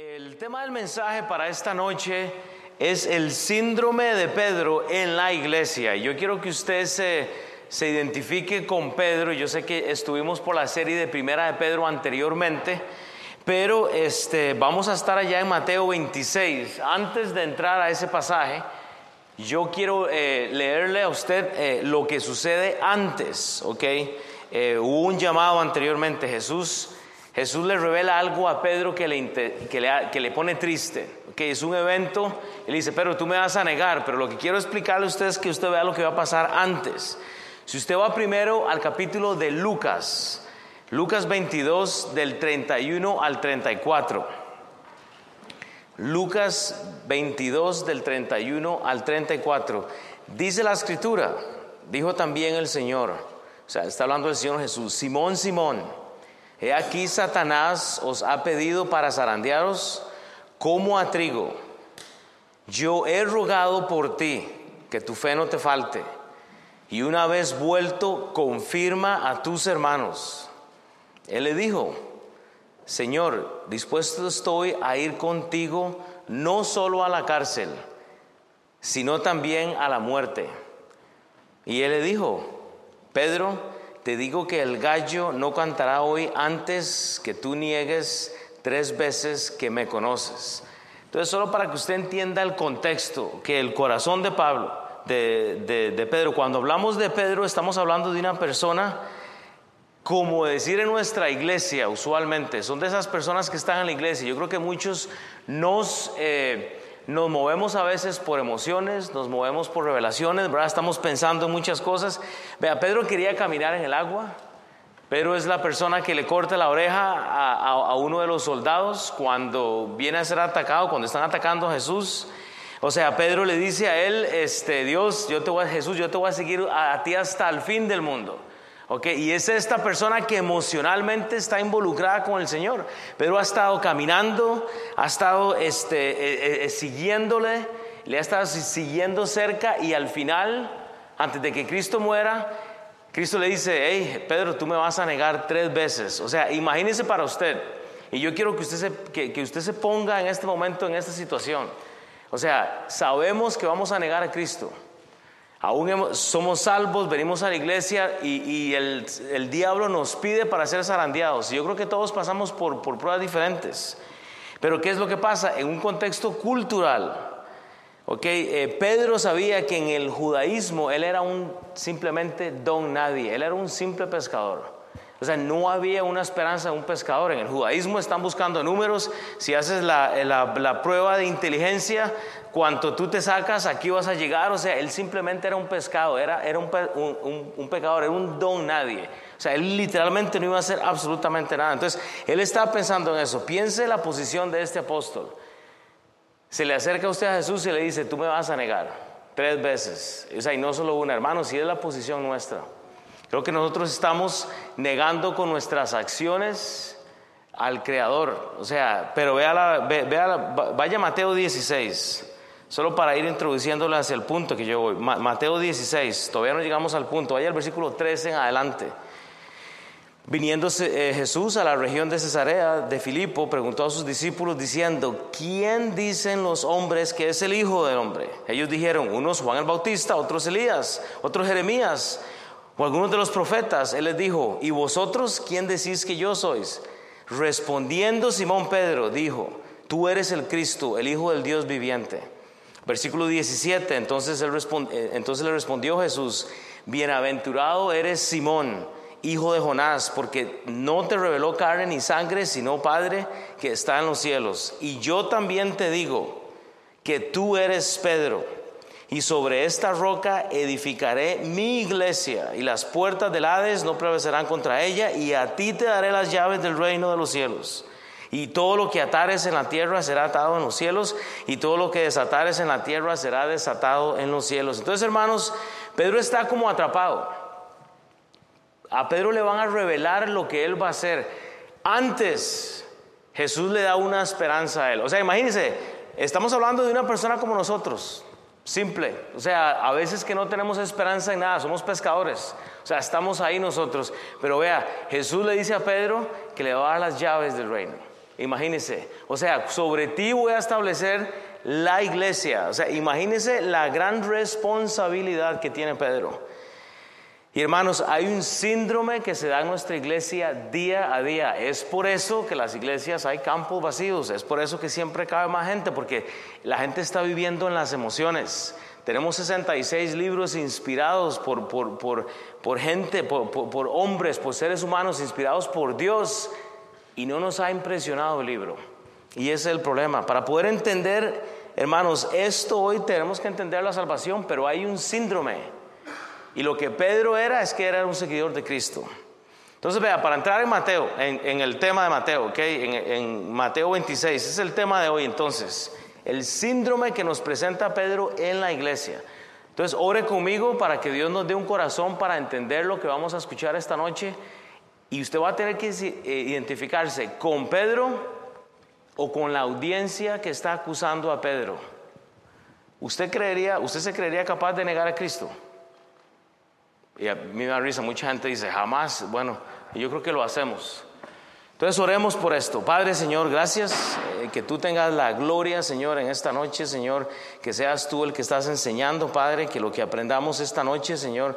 El tema del mensaje para esta noche es el síndrome de Pedro en la iglesia. Yo quiero que usted se, se identifique con Pedro. Yo sé que estuvimos por la serie de Primera de Pedro anteriormente, pero este, vamos a estar allá en Mateo 26. Antes de entrar a ese pasaje, yo quiero eh, leerle a usted eh, lo que sucede antes, ¿ok? Eh, hubo un llamado anteriormente. Jesús Jesús le revela algo a Pedro que le, que le, pone triste. que es un evento, él dice, pero tú me vas a negar, pero lo que quiero explicarle a usted es que usted vea lo que va a pasar antes. Si usted va primero al capítulo de Lucas, Lucas 22 del 31 al 34. Lucas 22 del 31 al 34. Dice la escritura, dijo también el Señor, o sea, está hablando el Señor Jesús, Simón, Simón. He aquí Satanás os ha pedido para zarandearos como a trigo. Yo he rogado por ti que tu fe no te falte. Y una vez vuelto, confirma a tus hermanos. Él le dijo, Señor, dispuesto estoy a ir contigo no solo a la cárcel, sino también a la muerte. Y él le dijo, Pedro, te digo que el gallo no cantará hoy antes que tú niegues tres veces que me conoces. Entonces, solo para que usted entienda el contexto, que el corazón de Pablo, de, de Pedro, cuando hablamos de Pedro, estamos hablando de una persona, como decir en nuestra iglesia usualmente, son de esas personas que están en la iglesia. Yo creo que muchos nos... Eh, nos movemos a veces por emociones, nos movemos por revelaciones, ¿verdad? Estamos pensando en muchas cosas. Vea, Pedro quería caminar en el agua. Pedro es la persona que le corta la oreja a, uno de los soldados cuando viene a ser atacado, cuando están atacando a Jesús. O sea, Pedro le dice a él, este, Dios, yo te voy a, Jesús, yo te voy a seguir a ti hasta el fin del mundo. Y es esta persona que emocionalmente está involucrada con el Señor. Pedro ha estado caminando, ha estado este, eh, eh, eh, siguiéndole, le ha estado siguiendo cerca y al final, antes de que Cristo muera, Cristo le dice, hey, Pedro, tú me vas a negar tres veces. O sea, imagínese para usted. Y yo quiero que usted se, que usted se ponga en este momento, en esta situación. O sea, sabemos que vamos a negar a Cristo. Aún somos salvos, venimos a la iglesia y, el, diablo nos pide para ser zarandeados. Yo creo que todos pasamos por, pruebas diferentes. Pero ¿qué es lo que pasa? En un contexto cultural. Eh, Pedro sabía que en el judaísmo él era un simplemente don nadie, él era un simple pescador. O sea, no había una esperanza de un pescador. En el judaísmo están buscando números. Si haces la, prueba de inteligencia, cuanto tú te sacas, aquí vas a llegar. O sea, él simplemente era un pescado, era, era un, un, pecador, era un don nadie. O sea, él literalmente no iba a hacer absolutamente nada. Entonces, él estaba pensando en eso. Piense la posición de este apóstol. Se le acerca a usted a Jesús y le dice, tú me vas a negar tres veces. O sea, y no solo una, hermano, si es la posición nuestra. Creo que nosotros estamos negando con nuestras acciones al Creador. O sea, pero vea, la, vaya Mateo 16, solo para ir introduciéndole hacia el punto que yo voy. Mateo 16, todavía no llegamos al punto, vaya al versículo 13 en adelante. Viniendo eh, Jesús a la región de Cesarea de Filipo, preguntó a sus discípulos diciendo, ¿quién dicen los hombres que es el Hijo del Hombre? Ellos dijeron, unos Juan el Bautista, otros Elías, otros Jeremías o algunos de los profetas, él les dijo, ¿y vosotros quién decís que yo sois? Respondiendo Simón Pedro, dijo, tú eres el Cristo, el Hijo del Dios viviente. Versículo 17, entonces, él eh, entonces le respondió Jesús, bienaventurado eres Simón, hijo de Jonás, porque no te reveló carne ni sangre, sino Padre que está en los cielos. Y yo también te digo que tú eres Pedro y sobre esta roca edificaré mi iglesia, y las puertas del Hades no prevalecerán contra ella, y a ti te daré las llaves del reino de los cielos. Y todo lo que atares en la tierra será atado en los cielos, y todo lo que desatares en la tierra será desatado en los cielos. Entonces, hermanos, Pedro está como atrapado. A Pedro le van a revelar lo que él va a hacer. Antes, Jesús le da una esperanza a él. O sea, imagínense, estamos hablando de una persona como nosotros, Simple. O sea, a veces que no tenemos esperanza en nada, somos pescadores. O sea, estamos ahí nosotros. Pero vea, Jesús le dice a Pedro que le va a dar las llaves del reino. Imagínense. O sea, sobre ti voy a establecer la iglesia. O sea, imagínense la gran responsabilidad que tiene Pedro. Y hermanos, hay un síndrome que se da en nuestra iglesia día a día. Es por eso que las iglesias hay campos vacíos. Es por eso que siempre cabe más gente, porque la gente está viviendo en las emociones. Tenemos 66 libros inspirados por, por, gente, por, hombres, por seres humanos, inspirados por Dios. Y no nos ha impresionado el libro. Y ese es el problema. Para poder entender, hermanos, esto hoy tenemos que entender la salvación, pero hay un síndrome y lo que Pedro era es que era un seguidor de Cristo. Entonces, vea, para entrar en Mateo, en, el tema de Mateo, ¿ok? En, en, Mateo 26, es el tema de hoy entonces, el síndrome que nos presenta Pedro en la iglesia. Entonces, ore conmigo para que Dios nos dé un corazón para entender lo que vamos a escuchar esta noche. Y usted va a tener que eh, identificarse con Pedro o con la audiencia que está acusando a Pedro. ¿Usted creería, usted se creería capaz de negar a Cristo? Y a mí me da risa, mucha gente dice, jamás, bueno, yo creo que lo hacemos. Entonces oremos por esto. Padre Señor, gracias eh, que tú tengas la gloria, Señor, en esta noche, Señor, que seas tú el que estás enseñando, Padre, que lo que aprendamos esta noche, Señor,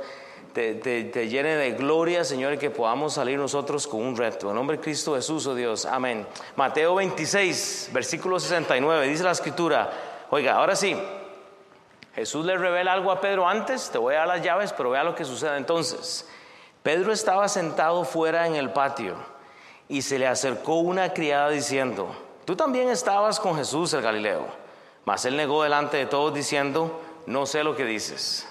te, te, llene de gloria, Señor, y que podamos salir nosotros con un reto. En nombre de Cristo Jesús, oh Dios, amén. Mateo 26, versículo 69, dice la escritura, oiga, ahora sí, Jesús le revela algo a Pedro antes, te voy a dar las llaves, pero vea lo que sucede entonces. Pedro estaba sentado fuera en el patio y se le acercó una criada diciendo, tú también estabas con Jesús el Galileo. Mas él negó delante de todos diciendo, no sé lo que dices.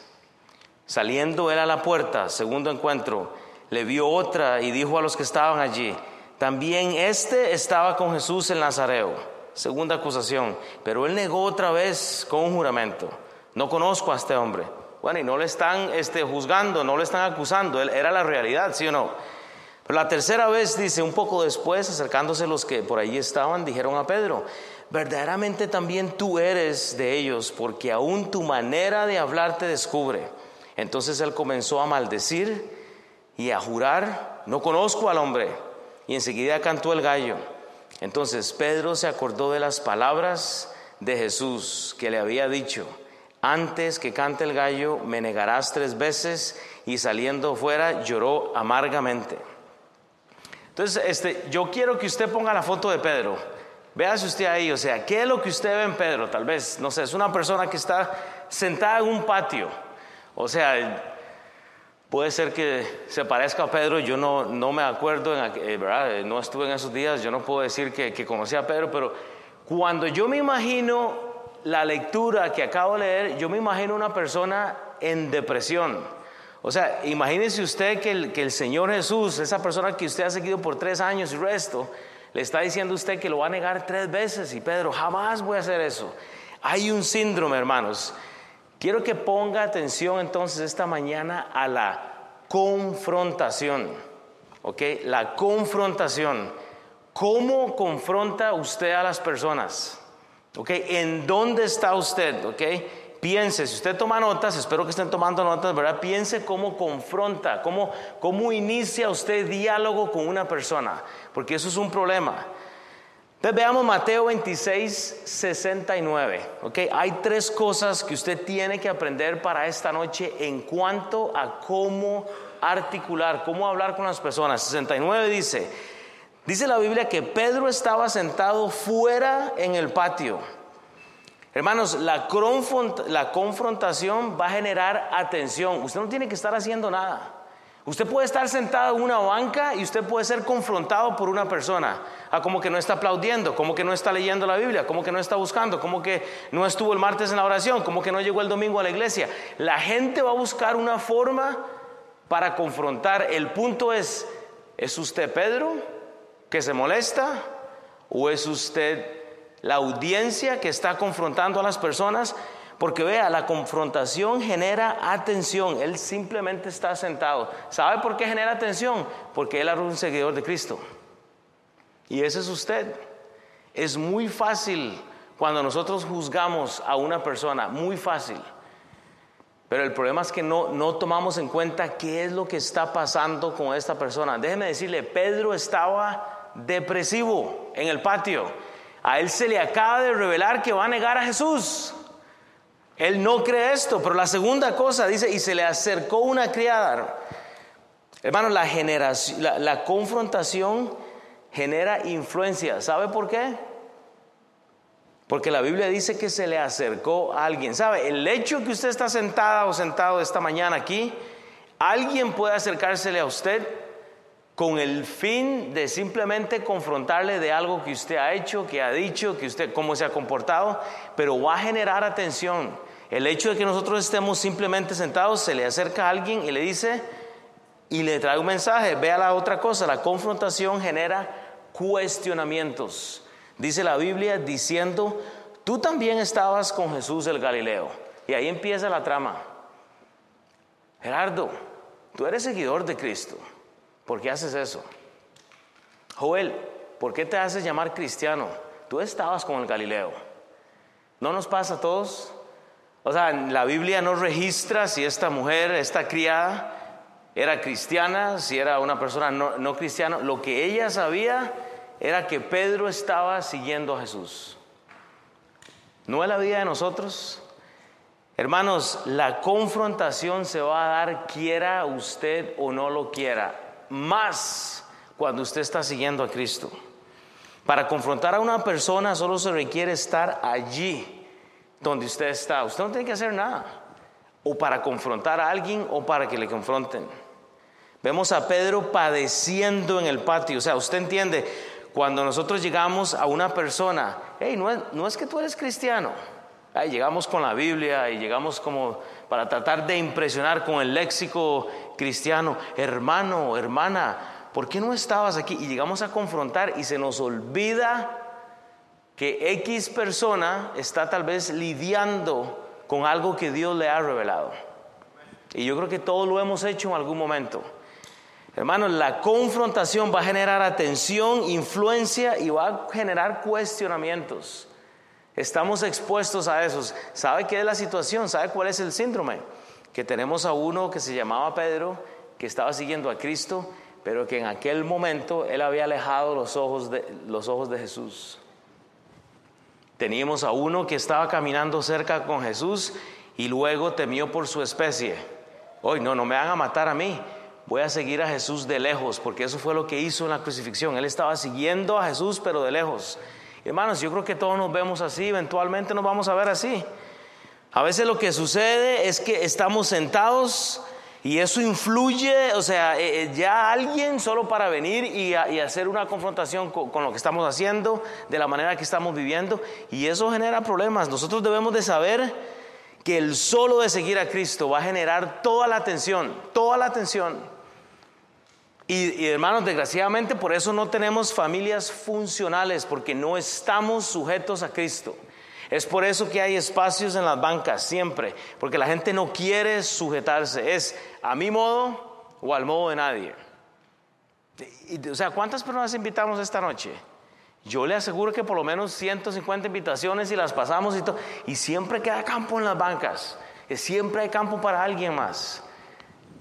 Saliendo él a la puerta, segundo encuentro, le vio otra y dijo a los que estaban allí, también este estaba con Jesús el Nazareo. Segunda acusación, pero él negó otra vez con un juramento. No conozco a este hombre. Bueno, y no le están este, juzgando, no le están acusando, él era la realidad, ¿sí o no? Pero la tercera vez dice, un poco después, acercándose los que por allí estaban, dijeron a Pedro, verdaderamente también tú eres de ellos, porque aún tu manera de hablar te descubre. Entonces él comenzó a maldecir y a jurar, no conozco al hombre. Y enseguida cantó el gallo. Entonces Pedro se acordó de las palabras de Jesús que le había dicho, antes que cante el gallo, me negarás tres veces. Y saliendo fuera, lloró amargamente. Entonces, este, yo quiero que usted ponga la foto de Pedro. Véase usted ahí, o sea, ¿qué es lo que usted ve en Pedro? Tal vez, no sé, es una persona que está sentada en un patio. O sea, puede ser que se parezca a Pedro, yo no, no me acuerdo, en, eh, ¿verdad? no estuve en esos días, yo no puedo decir que, que conocía a Pedro, pero cuando yo me imagino la lectura que acabo de leer, yo me imagino una persona en depresión. O sea, imagínese usted que el, que el Señor Jesús, esa persona que usted ha seguido por tres años y resto, le está diciendo a usted que lo va a negar tres veces. Y Pedro, jamás voy a hacer eso. Hay un síndrome, hermanos. Quiero que ponga atención entonces esta mañana a la confrontación. ¿Ok? La confrontación. ¿Cómo confronta usted a las personas? ¿Ok? ¿En dónde está usted? ¿Ok? Piense, si usted toma notas, espero que estén tomando notas, ¿verdad? Piense cómo confronta, cómo, cómo inicia usted diálogo con una persona, porque eso es un problema. Entonces veamos Mateo 26, 69. ¿ok? Hay tres cosas que usted tiene que aprender para esta noche en cuanto a cómo articular, cómo hablar con las personas. 69 dice, Dice la Biblia que Pedro estaba sentado fuera en el patio. Hermanos, la, confrontación va a generar atención. Usted no tiene que estar haciendo nada. Usted puede estar sentado en una banca y usted puede ser confrontado por una persona. Como que no está aplaudiendo, como que no está leyendo la Biblia, como que no está buscando, como que no estuvo el martes en la oración, como que no llegó el domingo a la iglesia. La gente va a buscar una forma para confrontar. El punto es, ¿es usted Pedro? Que se molesta o es usted la audiencia que está confrontando a las personas? Porque vea, la confrontación genera atención. Él simplemente está sentado. ¿Sabe por qué genera atención? Porque él es un seguidor de Cristo. Y ese es usted. Es muy fácil cuando nosotros juzgamos a una persona, muy fácil. Pero el problema es que no, no tomamos en cuenta qué es lo que está pasando con esta persona. Déjeme decirle, Pedro estaba depresivo. en el patio. A él se le acaba de revelar que va a negar a Jesús. Él no cree esto, pero la segunda cosa dice, y se le acercó una criada. Hermano, la, generación, la, confrontación genera influencia. ¿Sabe por qué? Porque la Biblia dice que se le acercó a alguien. ¿Sabe? El hecho que usted está sentada o sentado esta mañana aquí, alguien puede acercársele a usted con el fin de simplemente confrontarle de algo que usted ha hecho, que ha dicho, que usted cómo se ha comportado, pero va a generar atención. El hecho de que nosotros estemos simplemente sentados, se le acerca a alguien y le dice, y le trae un mensaje. Vea la otra cosa, la confrontación genera cuestionamientos. Dice la Biblia diciendo, tú también estabas con Jesús el Galileo. Y ahí empieza la trama. Gerardo, tú eres seguidor de Cristo. ¿Por qué haces eso? Joel, ¿por qué te haces llamar cristiano? Tú estabas con el Galileo. ¿No nos pasa a todos? O sea, la Biblia no registra si esta mujer, esta criada, era cristiana, si era una persona no, cristiana, lo que ella sabía era que Pedro estaba siguiendo a Jesús. ¿No es la vida de nosotros? Hermanos, la confrontación se va a dar quiera usted o no lo quiera, más cuando usted está siguiendo a Cristo. Para confrontar a una persona solo se requiere estar allí donde usted está. Usted no tiene que hacer nada. O para confrontar a alguien o para que le confronten. Vemos a Pedro padeciendo en el patio. O sea, usted entiende, cuando nosotros llegamos a una persona, hey, no es, que tú eres cristiano. llegamos con la Biblia y llegamos como para tratar de impresionar con el léxico cristiano, hermano, hermana, ¿por qué no estabas aquí? Y llegamos a confrontar y se nos olvida que X persona está tal vez lidiando con algo que Dios le ha revelado. Y yo creo que todos lo hemos hecho en algún momento. Hermanos, la confrontación va a generar atención, influencia y va a generar cuestionamientos. Estamos expuestos a eso. ¿Sabe qué es la situación? ¿Sabe cuál es el síndrome? Que tenemos a uno que se llamaba Pedro, que estaba siguiendo a Cristo, pero que en aquel momento él había alejado los ojos de, los ojos de Jesús. Teníamos a uno que estaba caminando cerca con Jesús y luego temió por su especie. Hoy no, no me van a matar a mí voy a seguir a Jesús de lejos, porque eso fue lo que hizo en la crucifixión. Él estaba siguiendo a Jesús, pero de lejos. Hermanos, yo creo que todos nos vemos así, eventualmente nos vamos a ver así. A veces lo que sucede es que estamos sentados y eso influye, o sea, eh, eh, ya alguien solo para venir y, hacer una confrontación con, con, lo que estamos haciendo, de la manera que estamos viviendo, y eso genera problemas. Nosotros debemos de saber que el solo de seguir a Cristo va a generar toda la atención, toda la atención. Y, hermanos, desgraciadamente por eso no tenemos familias funcionales, porque no estamos sujetos a Cristo. Es por eso que hay espacios en las bancas, siempre, porque la gente no quiere sujetarse. Es a mi modo o al modo de nadie. o sea, ¿cuántas personas invitamos esta noche? Yo le aseguro que por lo menos 150 invitaciones y las pasamos y todo. Y siempre queda campo en las bancas. Siempre hay campo para alguien más.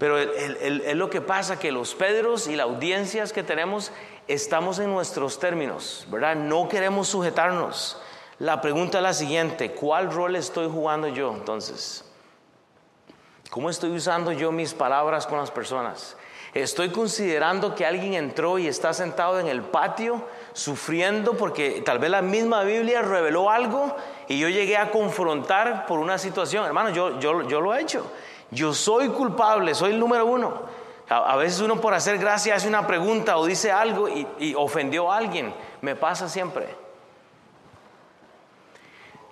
Pero es lo que pasa, que los Pedros y las audiencias que tenemos estamos en nuestros términos, ¿verdad? No queremos sujetarnos. La pregunta es la siguiente, ¿cuál rol estoy jugando yo entonces? ¿Cómo estoy usando yo mis palabras con las personas? ¿Estoy considerando que alguien entró y está sentado en el patio sufriendo porque tal vez la misma Biblia reveló algo y yo llegué a confrontar por una situación? Hermano, yo, yo, yo lo he hecho. Yo soy culpable, soy el número uno. A, veces uno por hacer gracia hace una pregunta o dice algo y, ofendió a alguien. Me pasa siempre.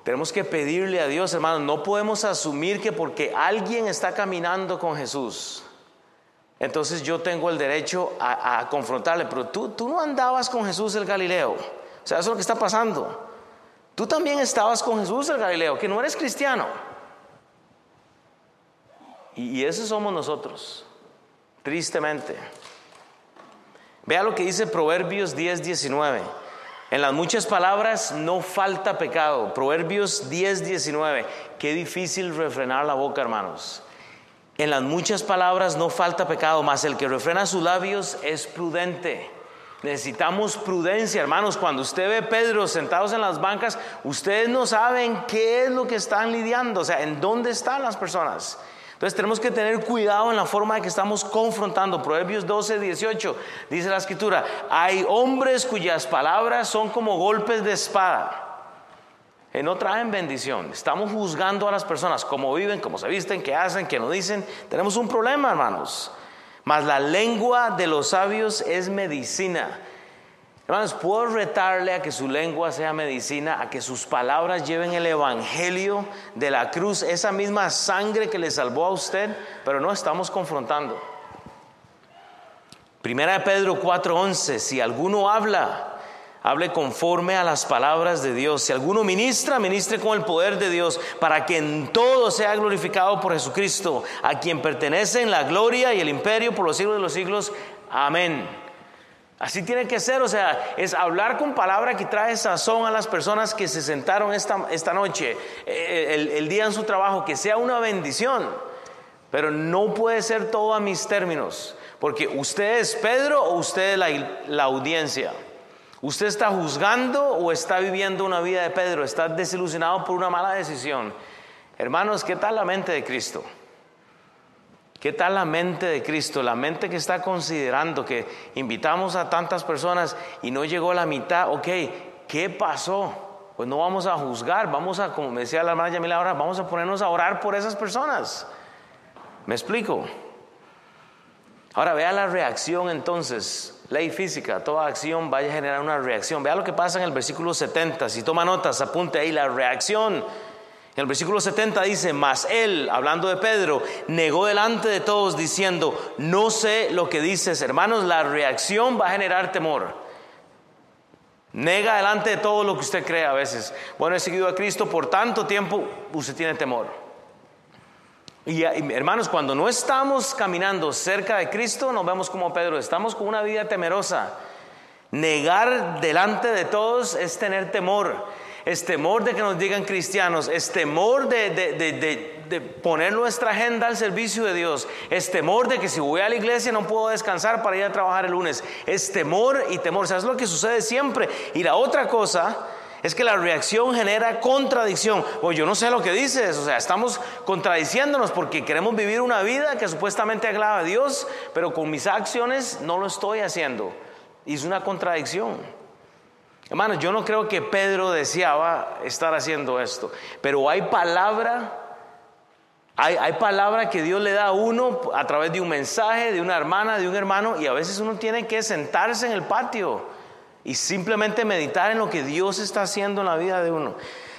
Tenemos que pedirle a Dios, hermano, no podemos asumir que porque alguien está caminando con Jesús, entonces yo tengo el derecho a, confrontarle, pero tú, tú no andabas con Jesús el Galileo. O sea, eso es lo que está pasando. Tú también estabas con Jesús el Galileo, que no eres cristiano. Y, esos somos nosotros, tristemente. Vea lo que dice Proverbios 10, 19. En las muchas palabras no falta pecado. Proverbios 10, 19. Qué difícil refrenar la boca, hermanos. En las muchas palabras no falta pecado, mas el que refrena sus labios es prudente. Necesitamos prudencia, hermanos. Cuando usted ve Pedro sentados en las bancas, ustedes no saben qué es lo que están lidiando, o sea, en dónde están las personas. Entonces tenemos que tener cuidado en la forma de que estamos confrontando. Proverbios 12, 18 dice la escritura, hay hombres cuyas palabras son como golpes de espada. Que no traen bendición. Estamos juzgando a las personas, cómo viven, cómo se visten, qué hacen, qué no dicen. Tenemos un problema, hermanos. Mas la lengua de los sabios es medicina. Hermanos, puedo retarle a que su lengua sea medicina, a que sus palabras lleven el evangelio de la cruz, esa misma sangre que le salvó a usted, pero no estamos confrontando. Primera de Pedro 4:11, si alguno habla, hable conforme a las palabras de Dios. Si alguno ministra, ministre con el poder de Dios, para que en todo sea glorificado por Jesucristo, a quien pertenecen la gloria y el imperio por los siglos de los siglos. Amén. Así tiene que ser, o sea, es hablar con palabra que trae sazón a las personas que se sentaron esta, esta noche, eh, el, el, día en su trabajo, que sea una bendición. Pero no puede ser todo a mis términos, porque usted es Pedro o usted es la, la audiencia. ¿Usted está juzgando o está viviendo una vida de Pedro? ¿Está desilusionado por una mala decisión? Hermanos, ¿qué tal la mente de Cristo? ¿Qué tal la mente de Cristo? La mente que está considerando que invitamos a tantas personas y no llegó la mitad. Ok, ¿qué pasó? Pues no vamos a juzgar, vamos a, como me decía la hermana Yamila ahora, vamos a ponernos a orar por esas personas. ¿Me explico? Ahora vea la reacción entonces. Ley física, toda acción vaya a generar una reacción. Vea lo que pasa en el versículo 70. Si toma notas, apunte ahí la reacción. En el versículo 70 dice, mas él, hablando de Pedro, negó delante de todos diciendo, no sé lo que dices, hermanos, la reacción va a generar temor. Nega delante de todo lo que usted cree a veces. Bueno, he seguido a Cristo por tanto tiempo, usted tiene temor. Y, hermanos, cuando no estamos caminando cerca de Cristo, nos vemos como Pedro, estamos con una vida temerosa. Negar delante de todos es tener temor. Es temor de que nos digan cristianos, es temor de, de, poner nuestra agenda al servicio de Dios, es temor de que si voy a la iglesia no puedo descansar para ir a trabajar el lunes, es temor y temor, o sea, es lo que sucede siempre. Y la otra cosa es que la reacción genera contradicción. O yo no sé lo que dices, o sea, estamos contradiciéndonos porque queremos vivir una vida que supuestamente agrada a Dios, pero con mis acciones no lo estoy haciendo. Y es una contradicción. Hermanos, yo no creo que Pedro deseaba estar haciendo esto, pero hay palabra, hay, hay palabra que Dios le da a uno a través de un mensaje, de una hermana, de un hermano, y a veces uno tiene que sentarse en el patio y simplemente meditar en lo que Dios está haciendo en la vida de uno.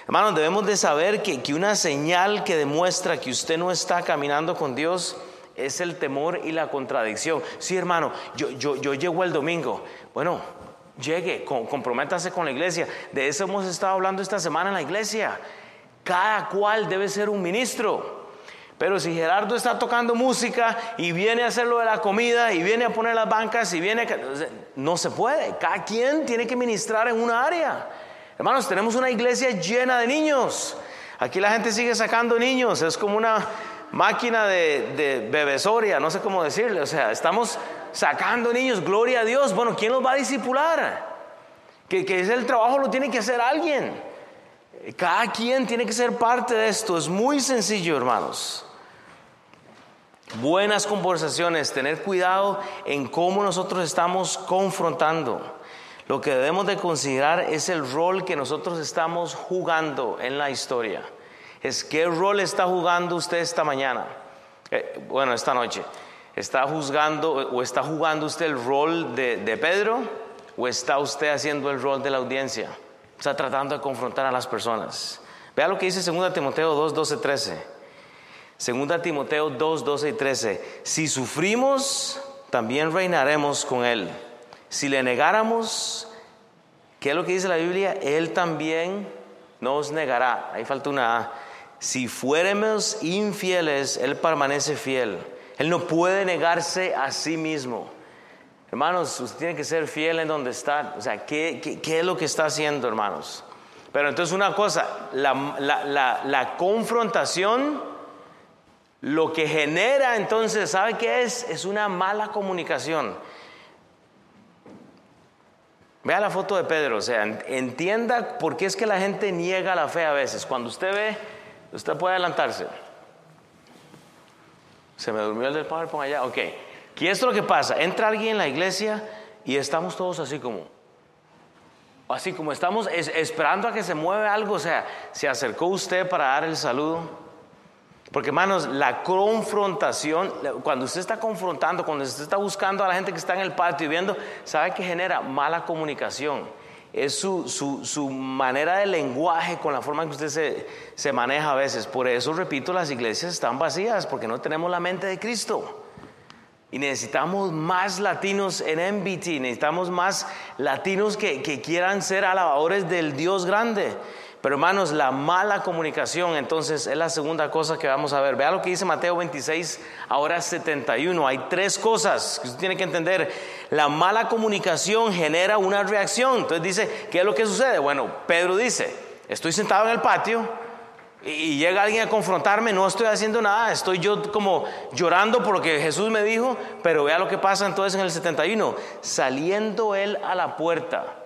Hermanos, debemos de saber que, que una señal que demuestra que usted no está caminando con Dios es el temor y la contradicción. Sí, hermano, yo, yo, yo llego el domingo. Bueno, llegue, comprométase con la iglesia. De eso hemos estado hablando esta semana en la iglesia. Cada cual debe ser un ministro. Pero si Gerardo está tocando música y viene a hacer lo de la comida y viene a poner las bancas y viene... No se puede. Cada quien tiene que ministrar en una área. Hermanos, tenemos una iglesia llena de niños. Aquí la gente sigue sacando niños. Es como una máquina de, de bebesoria, no sé cómo decirle. O sea, estamos sacando niños. Gloria a Dios. Bueno, ¿quién los va a disipular? Que, que el trabajo lo tiene que hacer alguien. Cada quien tiene que ser parte de esto. Es muy sencillo, hermanos buenas conversaciones, tener cuidado en cómo nosotros estamos confrontando. Lo que debemos de considerar es el rol que nosotros estamos jugando en la historia. Es qué rol está jugando usted esta mañana, eh, bueno, esta noche. ¿Está juzgando o está jugando usted el rol de, Pedro o está usted haciendo el rol de la audiencia? Está tratando de confrontar a las personas. Vea lo que dice 2 Timoteo 2, 12, 13. Segunda Timoteo 2, 12 y 13. Si sufrimos, también reinaremos con Él. Si le negáramos, ¿qué es lo que dice la Biblia? Él también nos negará. Ahí falta una. Si fuéramos infieles, Él permanece fiel. Él no puede negarse a sí mismo. Hermanos, usted tiene que ser fiel en donde está. O sea, ¿qué, es lo que está haciendo, hermanos? Pero entonces una cosa, la, la, la confrontación lo que genera entonces, ¿sabe qué es? Es una mala comunicación. Vea la foto de Pedro, o sea, entienda por qué es que la gente niega la fe a veces. Cuando usted ve, usted puede adelantarse. Se me durmió el del PowerPoint allá, ok. ¿Qué es lo que pasa? Entra alguien en la iglesia y estamos todos así como, así como estamos esperando a que se mueve algo, o sea, se acercó usted para dar el saludo. Porque hermanos, la confrontación, cuando usted está confrontando, cuando usted está buscando a la gente que está en el patio y viendo, sabe que genera mala comunicación. Es su, su, manera de lenguaje con la forma en que usted se, se maneja a veces. Por eso, repito, las iglesias están vacías, porque no tenemos la mente de Cristo. Y necesitamos más latinos en MBT, necesitamos más latinos que, que quieran ser alabadores del Dios grande. Pero hermanos, la mala comunicación entonces es la segunda cosa que vamos a ver. Vea lo que dice Mateo 26, ahora 71. Hay tres cosas que usted tiene que entender. La mala comunicación genera una reacción. Entonces dice, ¿qué es lo que sucede? Bueno, Pedro dice, estoy sentado en el patio y llega alguien a confrontarme, no estoy haciendo nada, estoy yo como llorando por lo que Jesús me dijo, pero vea lo que pasa entonces en el 71. Saliendo él a la puerta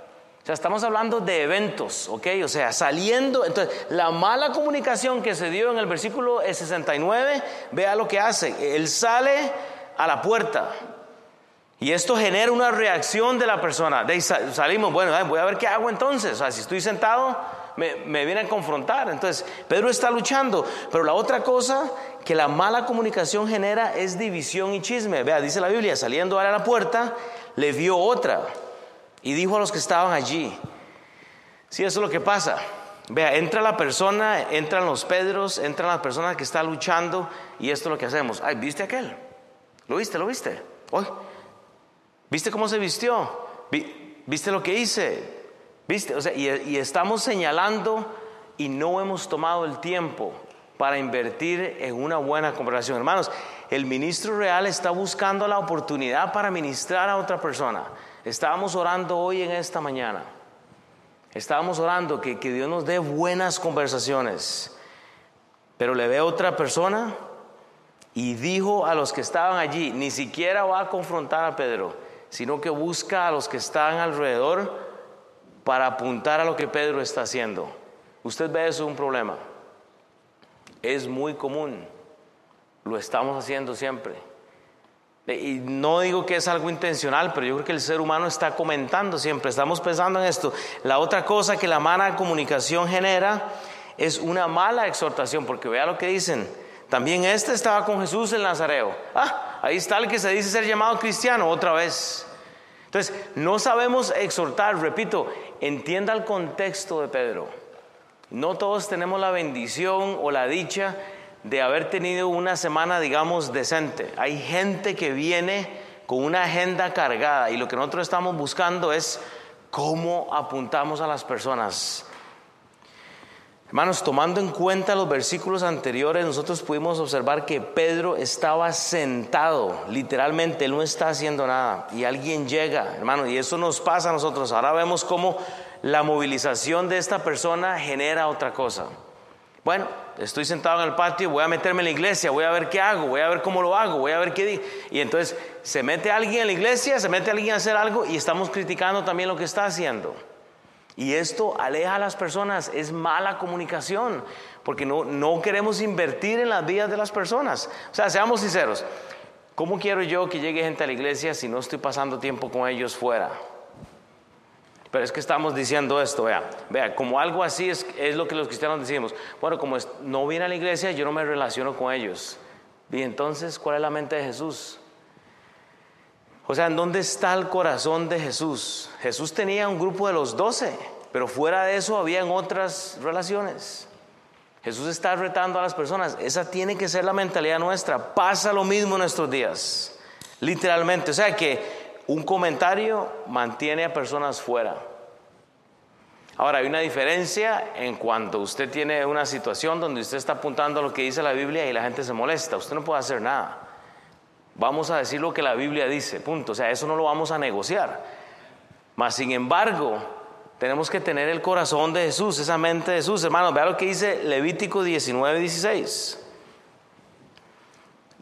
o sea, estamos hablando de eventos, ¿ok? O sea, saliendo, entonces, la mala comunicación que se dio en el versículo 69, vea lo que hace. Él sale a la puerta. Y esto genera una reacción de la persona. De salimos, bueno, voy a ver qué hago entonces. O sea, si estoy sentado, me, me vienen a confrontar. Entonces, Pedro está luchando. Pero la otra cosa que la mala comunicación genera es división y chisme. Vea, dice la Biblia, saliendo a la puerta, le vio otra. Y dijo a los que estaban allí, si eso es lo que pasa. Vea, entra la persona, entran los Pedros, entran las personas que están luchando y esto es lo que hacemos. Ay, ¿viste aquel? ¿Lo viste? ¿Lo viste? Hoy, ¿viste cómo se vistió? ¿Viste lo que hice? ¿Viste? O sea, y estamos señalando y no hemos tomado el tiempo para invertir en una buena conversación. Hermanos, el ministro real está buscando la oportunidad para ministrar a otra persona. Estábamos orando hoy en esta mañana. Estábamos orando que, que Dios nos dé buenas conversaciones. Pero le ve otra persona y dijo a los que estaban allí, ni siquiera va a confrontar a Pedro, sino que busca a los que están alrededor para apuntar a lo que Pedro está haciendo. Usted ve eso un problema. Es muy común. Lo estamos haciendo siempre. Y no digo que es algo intencional, pero yo creo que el ser humano está comentando siempre, estamos pensando en esto. La otra cosa que la mala comunicación genera es una mala exhortación, porque vea lo que dicen. También este estaba con Jesús en Nazareo. Ah, ahí está el que se dice ser llamado cristiano otra vez. Entonces, no sabemos exhortar, repito, entienda el contexto de Pedro. No todos tenemos la bendición o la dicha de haber tenido una semana, digamos, decente. Hay gente que viene con una agenda cargada y lo que nosotros estamos buscando es cómo apuntamos a las personas. Hermanos, tomando en cuenta los versículos anteriores, nosotros pudimos observar que Pedro estaba sentado, literalmente, él no está haciendo nada. Y alguien llega, hermano, y eso nos pasa a nosotros. Ahora vemos cómo la movilización de esta persona genera otra cosa. Bueno, estoy sentado en el patio, voy a meterme en la iglesia, voy a ver qué hago, voy a ver cómo lo hago, voy a ver qué digo. Y entonces se mete alguien en la iglesia, se mete alguien a hacer algo y estamos criticando también lo que está haciendo. Y esto aleja a las personas, es mala comunicación, porque no, no queremos invertir en las vidas de las personas. O sea, seamos sinceros, ¿cómo quiero yo que llegue gente a la iglesia si no estoy pasando tiempo con ellos fuera? Pero es que estamos diciendo esto, vea, vea, como algo así es, es lo que los cristianos decimos. Bueno, como no viene a la iglesia, yo no me relaciono con ellos. Y entonces, ¿cuál es la mente de Jesús? O sea, ¿en dónde está el corazón de Jesús? Jesús tenía un grupo de los doce, pero fuera de eso habían otras relaciones. Jesús está retando a las personas. Esa tiene que ser la mentalidad nuestra. Pasa lo mismo en nuestros días. Literalmente. O sea que un comentario mantiene a personas fuera. Ahora, hay una diferencia en cuanto usted tiene una situación donde usted está apuntando a lo que dice la Biblia y la gente se molesta. Usted no puede hacer nada. Vamos a decir lo que la Biblia dice, punto. O sea, eso no lo vamos a negociar. Mas, sin embargo, tenemos que tener el corazón de Jesús, esa mente de Jesús. Hermanos, vea lo que dice Levítico 19, 16.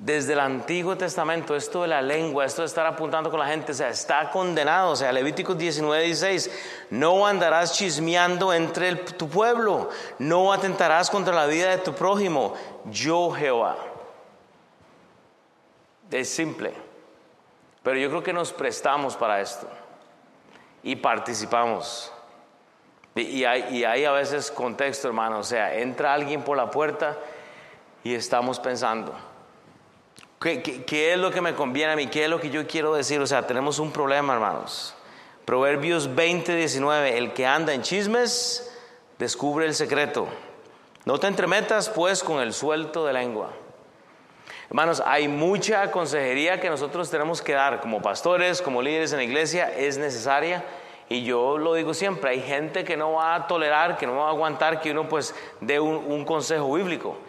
Desde el Antiguo Testamento, esto de la lengua, esto de estar apuntando con la gente, o sea, está condenado. O sea, Levítico 19, 16, no andarás chismeando entre tu pueblo, no atentarás contra la vida de tu prójimo, yo Jehová. Es simple, pero yo creo que nos prestamos para esto y participamos. Y hay, y hay a veces contexto, hermano, o sea, entra alguien por la puerta y estamos pensando ¿Qué, es lo que me conviene a mí? ¿Qué es lo que yo quiero decir? O sea, tenemos un problema, hermanos. Proverbios 20, 19. El que anda en chismes descubre el secreto. No te entremetas pues con el suelto de lengua. Hermanos, hay mucha consejería que nosotros tenemos que dar como pastores, como líderes en la iglesia, es necesaria. Y yo lo digo siempre, hay gente que no va a tolerar, que no va a aguantar que uno pues dé un consejo bíblico.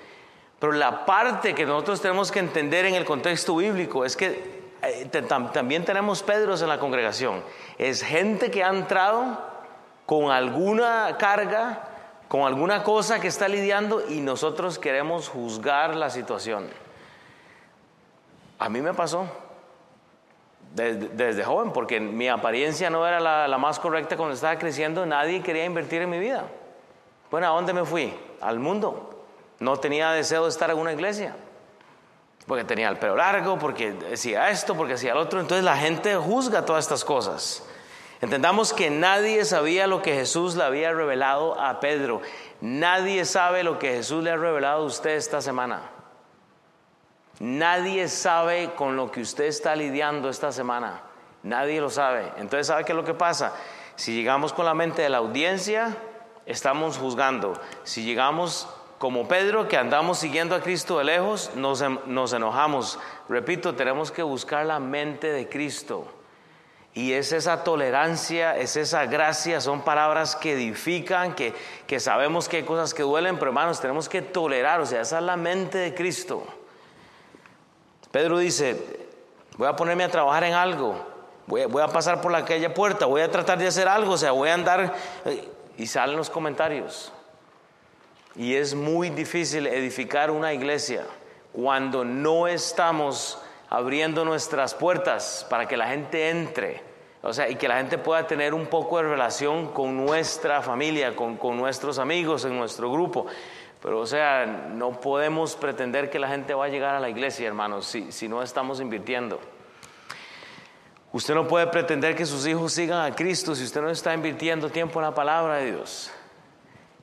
Pero la parte que nosotros tenemos que entender en el contexto bíblico es que eh, también tenemos Pedros en la congregación. Es gente que ha entrado con alguna carga, con alguna cosa que está lidiando y nosotros queremos juzgar la situación. A mí me pasó desde, joven, porque mi apariencia no era la, la, más correcta cuando estaba creciendo, nadie quería invertir en mi vida. Bueno, ¿a dónde me fui? Al mundo. No tenía deseo de estar en una iglesia. Porque tenía el pelo largo, porque decía esto, porque hacía lo otro. Entonces la gente juzga todas estas cosas. Entendamos que nadie sabía lo que Jesús le había revelado a Pedro. Nadie sabe lo que Jesús le ha revelado a usted esta semana. Nadie sabe con lo que usted está lidiando esta semana. Nadie lo sabe. Entonces, ¿sabe qué es lo que pasa? Si llegamos con la mente de la audiencia, estamos juzgando. Si llegamos como Pedro, que andamos siguiendo a Cristo de lejos, nos, nos enojamos. Repito, tenemos que buscar la mente de Cristo. Y es esa tolerancia, es esa gracia, son palabras que edifican, que, que, sabemos que hay cosas que duelen, pero hermanos, tenemos que tolerar, o sea, esa es la mente de Cristo. Pedro dice, voy a ponerme a trabajar en algo, voy, voy a pasar por aquella puerta, voy a tratar de hacer algo, o sea, voy a andar, eh, y salen los comentarios. Y es muy difícil edificar una iglesia cuando no estamos abriendo nuestras puertas para que la gente entre. O sea, y que la gente pueda tener un poco de relación con nuestra familia, con, nuestros amigos, en nuestro grupo. Pero, o sea, no podemos pretender que la gente va a llegar a la iglesia, hermanos, si, si no estamos invirtiendo. Usted no puede pretender que sus hijos sigan a Cristo si usted no está invirtiendo tiempo en la palabra de Dios.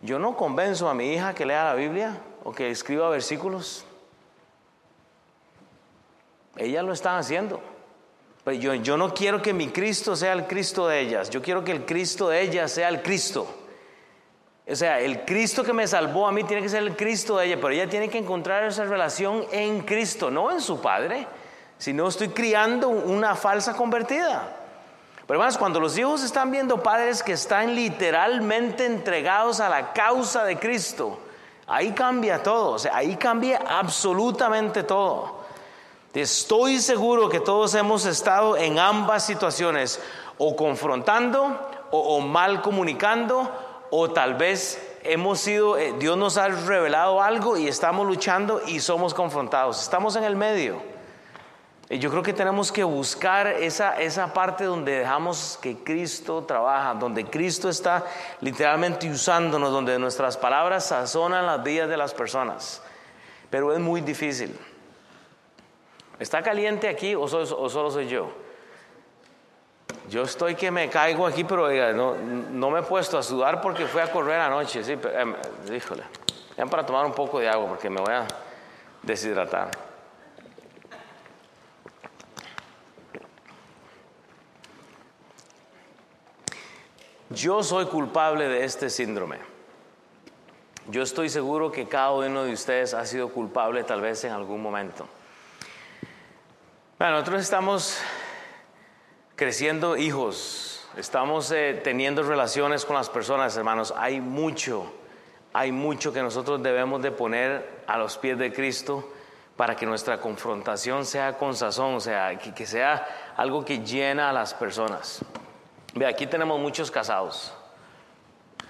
Yo no convenzo a mi hija que lea la Biblia o que escriba versículos. Ellas lo están haciendo. Pero yo, yo no quiero que mi Cristo sea el Cristo de ellas. Yo quiero que el Cristo de ellas sea el Cristo. O sea, el Cristo que me salvó a mí tiene que ser el Cristo de ella, pero ella tiene que encontrar esa relación en Cristo, no en su Padre. Si no, estoy criando una falsa convertida. Pero hermanos, cuando los hijos están viendo padres que están literalmente entregados a la causa de Cristo, ahí cambia todo, o sea, ahí cambia absolutamente todo. Estoy seguro que todos hemos estado en ambas situaciones, o confrontando, o, mal comunicando, o tal vez hemos sido, eh, Dios nos ha revelado algo y estamos luchando y somos confrontados. Estamos en el medio. Yo creo que tenemos que buscar esa, esa parte donde dejamos que Cristo trabaja, donde Cristo está literalmente usándonos, donde nuestras palabras sazonan las vidas de las personas. Pero es muy difícil. ¿Está caliente aquí o, solo soy yo? Yo estoy que me caigo aquí, pero no, no, me he puesto a sudar porque fui a correr anoche. Sí, pero, em, híjole, para tomar un poco de agua porque me voy a deshidratar. Yo soy culpable de este síndrome. Yo estoy seguro que cada uno de ustedes ha sido culpable tal vez en algún momento. Bueno, nosotros estamos creciendo hijos, estamos eh, teniendo relaciones con las personas, hermanos. Hay mucho, hay mucho que nosotros debemos de poner a los pies de Cristo para que nuestra confrontación sea con sazón, o sea, que sea algo que llena a las personas. Ve, aquí tenemos muchos casados.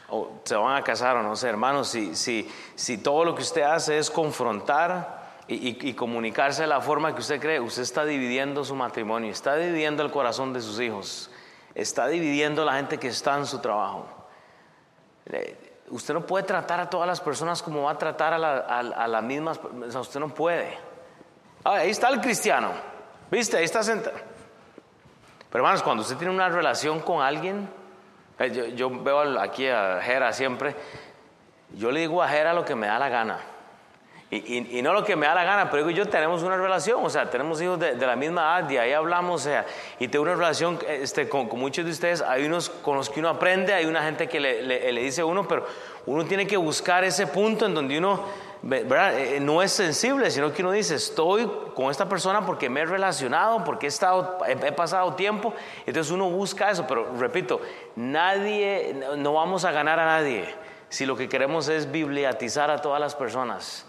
O se van a casar o no sé, hermanos, si, si, si todo lo que usted hace es confrontar y, comunicarse de la forma que usted cree, usted está dividiendo su matrimonio, está dividiendo el corazón de sus hijos, está dividiendo la gente que está en su trabajo. Usted no puede tratar a todas las personas como va a tratar a, las mismas. usted no puede. Ah, ahí está el cristiano. ¿Viste? Ahí está sentado. Pero hermanos, cuando usted tiene una relación con alguien, eh, yo, veo aquí a Jera siempre, yo le digo a Jera lo que me da la gana. Y, no lo que me da la gana, pero yo tenemos una relación, o sea, tenemos hijos de, la misma edad y ahí hablamos, o sea, y tengo una relación este, con, muchos de ustedes, hay unos con los que uno aprende, hay una gente que le, le, dice a uno, pero uno tiene que buscar ese punto en donde uno, Eh, eh, no es sensible, sino que uno dice, estoy con esta persona porque me he relacionado, porque he, estado, he pasado tiempo, entonces uno busca eso, pero repito, nadie, no vamos a ganar a nadie si lo que queremos es bibliatizar a todas las personas.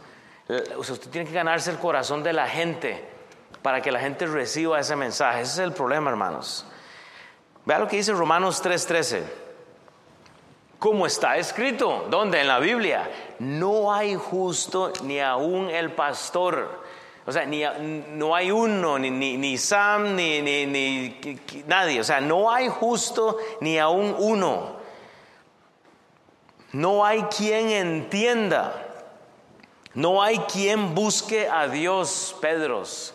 Usted tiene que ganarse el corazón de la gente para que la gente reciba ese mensaje. Ese es el problema, hermanos. Vea lo que dice Romanos 3:13. Como está escrito, ¿dónde? En la Biblia. No hay justo ni aún el pastor. O sea, ni, no hay uno, ni, ni, Sam, ni, ni, ni, nadie. O sea, no hay justo ni aún uno. No hay quien entienda. No hay quien busque a Dios, Pedros.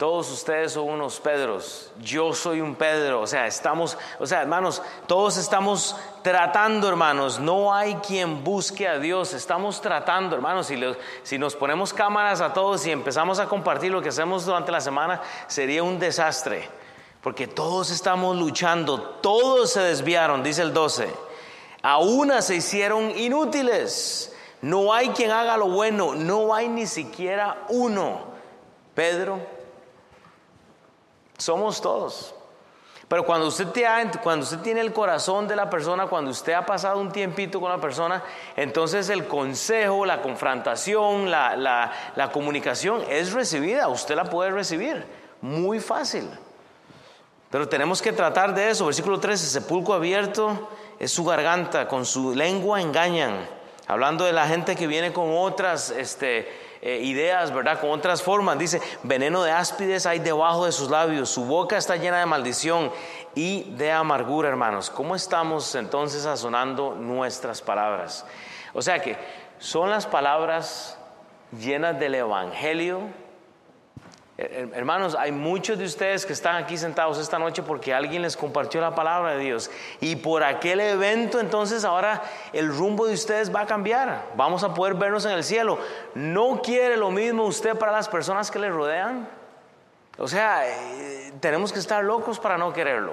Todos ustedes son unos Pedros. Yo soy un Pedro. O sea, estamos, o sea, hermanos, todos estamos tratando, hermanos. No hay quien busque a Dios. Estamos tratando, hermanos. Si, si nos ponemos cámaras a todos y empezamos a compartir lo que hacemos durante la semana, sería un desastre. Porque todos estamos luchando. Todos se desviaron, dice el 12. A una se hicieron inútiles. No hay quien haga lo bueno, no hay ni siquiera uno. Pedro, somos todos. Pero cuando usted, cuando usted tiene el corazón de la persona, cuando usted ha pasado un tiempito con la persona, entonces el consejo, la confrontación, la, la comunicación es recibida. Usted la puede recibir. Muy fácil. Pero tenemos que tratar de eso. Versículo 13, sepulcro abierto es su garganta, con su lengua engañan hablando de la gente que viene con otras este, eh, ideas, ¿verdad? Con otras formas. Dice, veneno de áspides hay debajo de sus labios, su boca está llena de maldición y de amargura, hermanos. ¿Cómo estamos entonces sazonando nuestras palabras? O sea que son las palabras llenas del Evangelio Hermanos, hay muchos de ustedes que están aquí sentados esta noche porque alguien les compartió la palabra de Dios. Y por aquel evento entonces ahora el rumbo de ustedes va a cambiar. Vamos a poder vernos en el cielo. ¿No quiere lo mismo usted para las personas que le rodean? O sea, eh, tenemos que estar locos para no quererlo.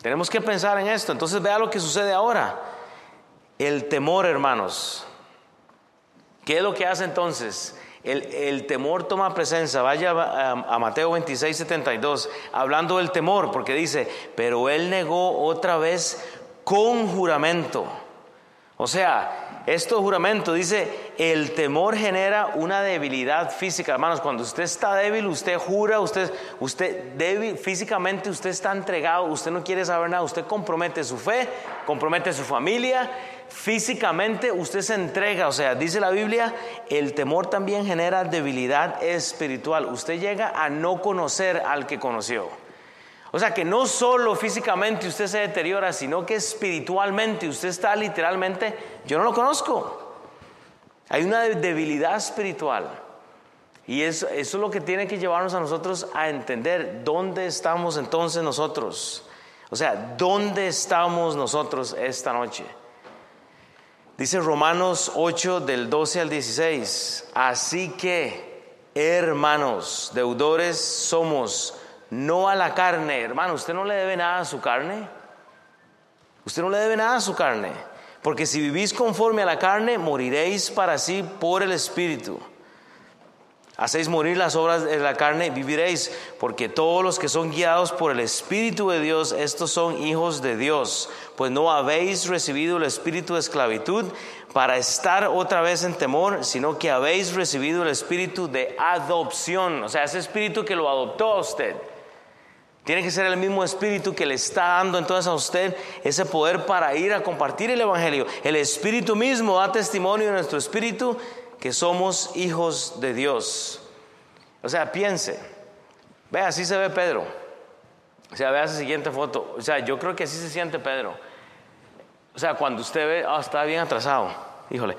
Tenemos que pensar en esto. Entonces vea lo que sucede ahora. El temor, hermanos. ¿Qué es lo que hace entonces? El, temor toma presencia. Vaya a, Mateo 26, 72, hablando del temor, porque dice, pero él negó otra vez con juramento. O sea, esto juramento dice, el temor genera una debilidad física. Hermanos, cuando usted está débil, usted jura, usted, usted débil, físicamente usted está entregado, usted no quiere saber nada, usted compromete su fe, compromete su familia físicamente usted se entrega, o sea, dice la Biblia, el temor también genera debilidad espiritual. Usted llega a no conocer al que conoció. O sea, que no solo físicamente usted se deteriora, sino que espiritualmente usted está literalmente, yo no lo conozco. Hay una debilidad espiritual. Y eso, eso es lo que tiene que llevarnos a nosotros a entender dónde estamos entonces nosotros. O sea, ¿dónde estamos nosotros esta noche? Dice Romanos 8 del 12 al 16, así que, hermanos, deudores somos, no a la carne. Hermano, usted no le debe nada a su carne. Usted no le debe nada a su carne. Porque si vivís conforme a la carne, moriréis para sí por el Espíritu. Hacéis morir las obras de la carne, viviréis, porque todos los que son guiados por el Espíritu de Dios, estos son hijos de Dios. Pues no habéis recibido el espíritu de esclavitud para estar otra vez en temor, sino que habéis recibido el espíritu de adopción, o sea, ese espíritu que lo adoptó a usted. Tiene que ser el mismo espíritu que le está dando entonces a usted ese poder para ir a compartir el Evangelio. El espíritu mismo da testimonio de nuestro espíritu que somos hijos de Dios. O sea, piense, vea, así se ve Pedro. O sea, vea esa siguiente foto. O sea, yo creo que así se siente Pedro. O sea, cuando usted ve, ah, está bien atrasado, híjole.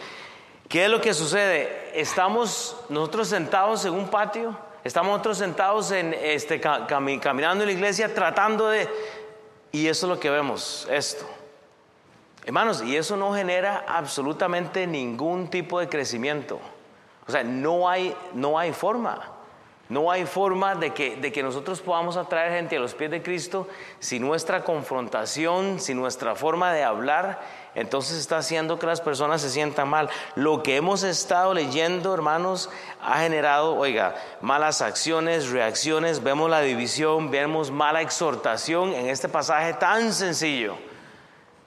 ¿Qué es lo que sucede? Estamos nosotros sentados en un patio, estamos nosotros sentados en este, caminando en la iglesia tratando de... Y eso es lo que vemos, esto. Hermanos, y eso no genera absolutamente ningún tipo de crecimiento. O sea, no hay, no hay forma. No hay forma de que, de que nosotros podamos atraer gente a los pies de Cristo si nuestra confrontación, si nuestra forma de hablar, entonces está haciendo que las personas se sientan mal. Lo que hemos estado leyendo, hermanos, ha generado, oiga, malas acciones, reacciones, vemos la división, vemos mala exhortación en este pasaje tan sencillo.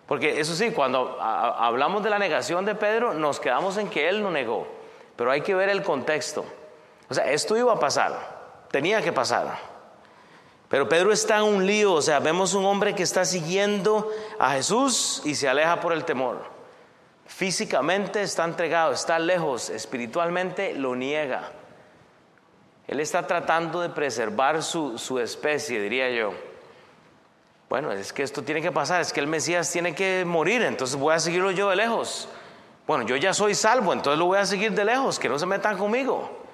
Porque eso sí, cuando hablamos de la negación de Pedro, nos quedamos en que él no negó, pero hay que ver el contexto. O sea, esto iba a pasar, tenía que pasar. Pero Pedro está en un lío, o sea, vemos un hombre que está siguiendo a Jesús y se aleja por el temor. Físicamente está entregado, está lejos, espiritualmente lo niega. Él está tratando de preservar su, su especie, diría yo. Bueno, es que esto tiene que pasar, es que el Mesías tiene que morir, entonces voy a seguirlo yo de lejos. Bueno, yo ya soy salvo, entonces lo voy a seguir de lejos, que no se metan conmigo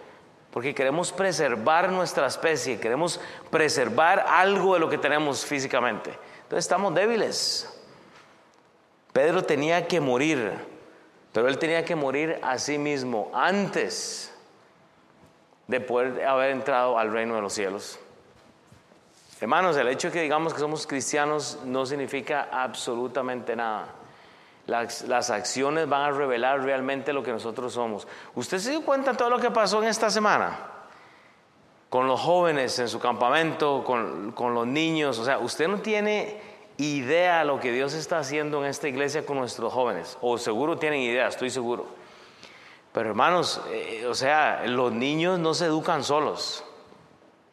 porque queremos preservar nuestra especie, queremos preservar algo de lo que tenemos físicamente. Entonces estamos débiles. Pedro tenía que morir, pero él tenía que morir a sí mismo antes de poder haber entrado al reino de los cielos. Hermanos, el hecho de que digamos que somos cristianos no significa absolutamente nada. Las, acciones van a revelar realmente lo que nosotros somos. ¿Usted se dio cuenta de todo lo que pasó en esta semana? Con los jóvenes en su campamento, con, con los niños. O sea, usted no tiene idea de lo que Dios está haciendo en esta iglesia con nuestros jóvenes. O seguro tienen idea, estoy seguro. Pero hermanos, eh, o sea, los niños no se educan solos.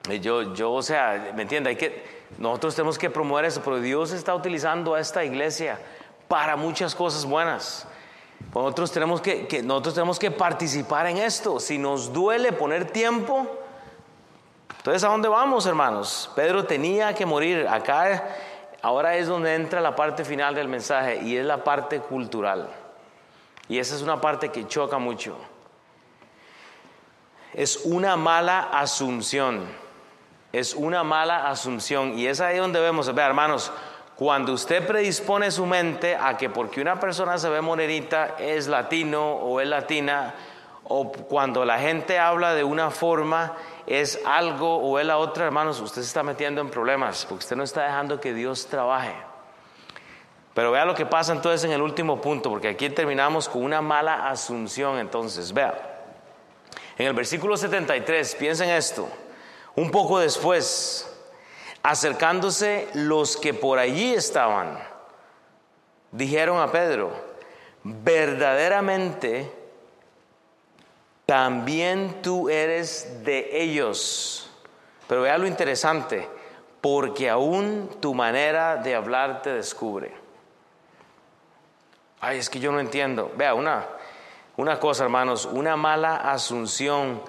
Eh, yo, yo, o sea, ¿me entiende? Hay que, nosotros tenemos que promover eso, pero Dios está utilizando a esta iglesia para muchas cosas buenas. Nosotros tenemos que, nosotros tenemos que participar en esto. Si nos duele poner tiempo, entonces ¿a dónde vamos, hermanos? Pedro tenía que morir. Acá ahora es donde entra la parte final del mensaje y es la parte cultural. Y esa es una parte que choca mucho. Es una mala asunción. Es una mala asunción. Y es ahí donde vemos, vea, hermanos, cuando usted predispone su mente a que porque una persona se ve morenita es latino o es latina, o cuando la gente habla de una forma es algo o es la otra, hermanos, usted se está metiendo en problemas porque usted no está dejando que Dios trabaje. Pero vea lo que pasa entonces en el último punto, porque aquí terminamos con una mala asunción. Entonces, vea, en el versículo 73, piensen esto, un poco después, Acercándose los que por allí estaban, dijeron a Pedro, verdaderamente también tú eres de ellos. Pero vea lo interesante, porque aún tu manera de hablar te descubre. Ay, es que yo no entiendo. Vea, una, una cosa, hermanos, una mala asunción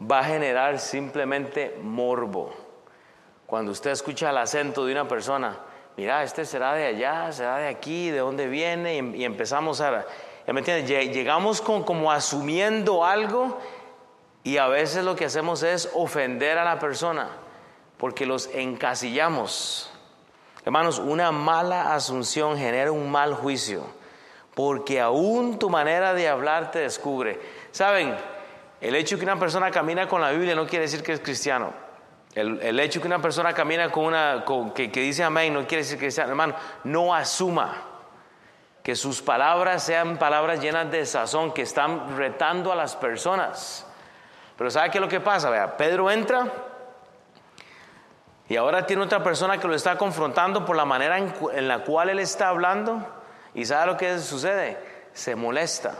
va a generar simplemente morbo. Cuando usted escucha el acento de una persona, mira, este será de allá, será de aquí, de dónde viene, y, empezamos a... ¿Me entiende? Llegamos con, como asumiendo algo y a veces lo que hacemos es ofender a la persona porque los encasillamos. Hermanos, una mala asunción genera un mal juicio porque aún tu manera de hablar te descubre. Saben, el hecho que una persona camina con la Biblia no quiere decir que es cristiano. El, hecho que una persona camina con una, que, dice amén no quiere decir que sea hermano. No asuma que sus palabras sean palabras llenas de sazón, que están retando a las personas. Pero ¿sabe qué es lo que pasa? Vea, Pedro entra y ahora tiene otra persona que lo está confrontando por la manera en, en la cual él está hablando. ¿Y sabe lo que sucede? Se molesta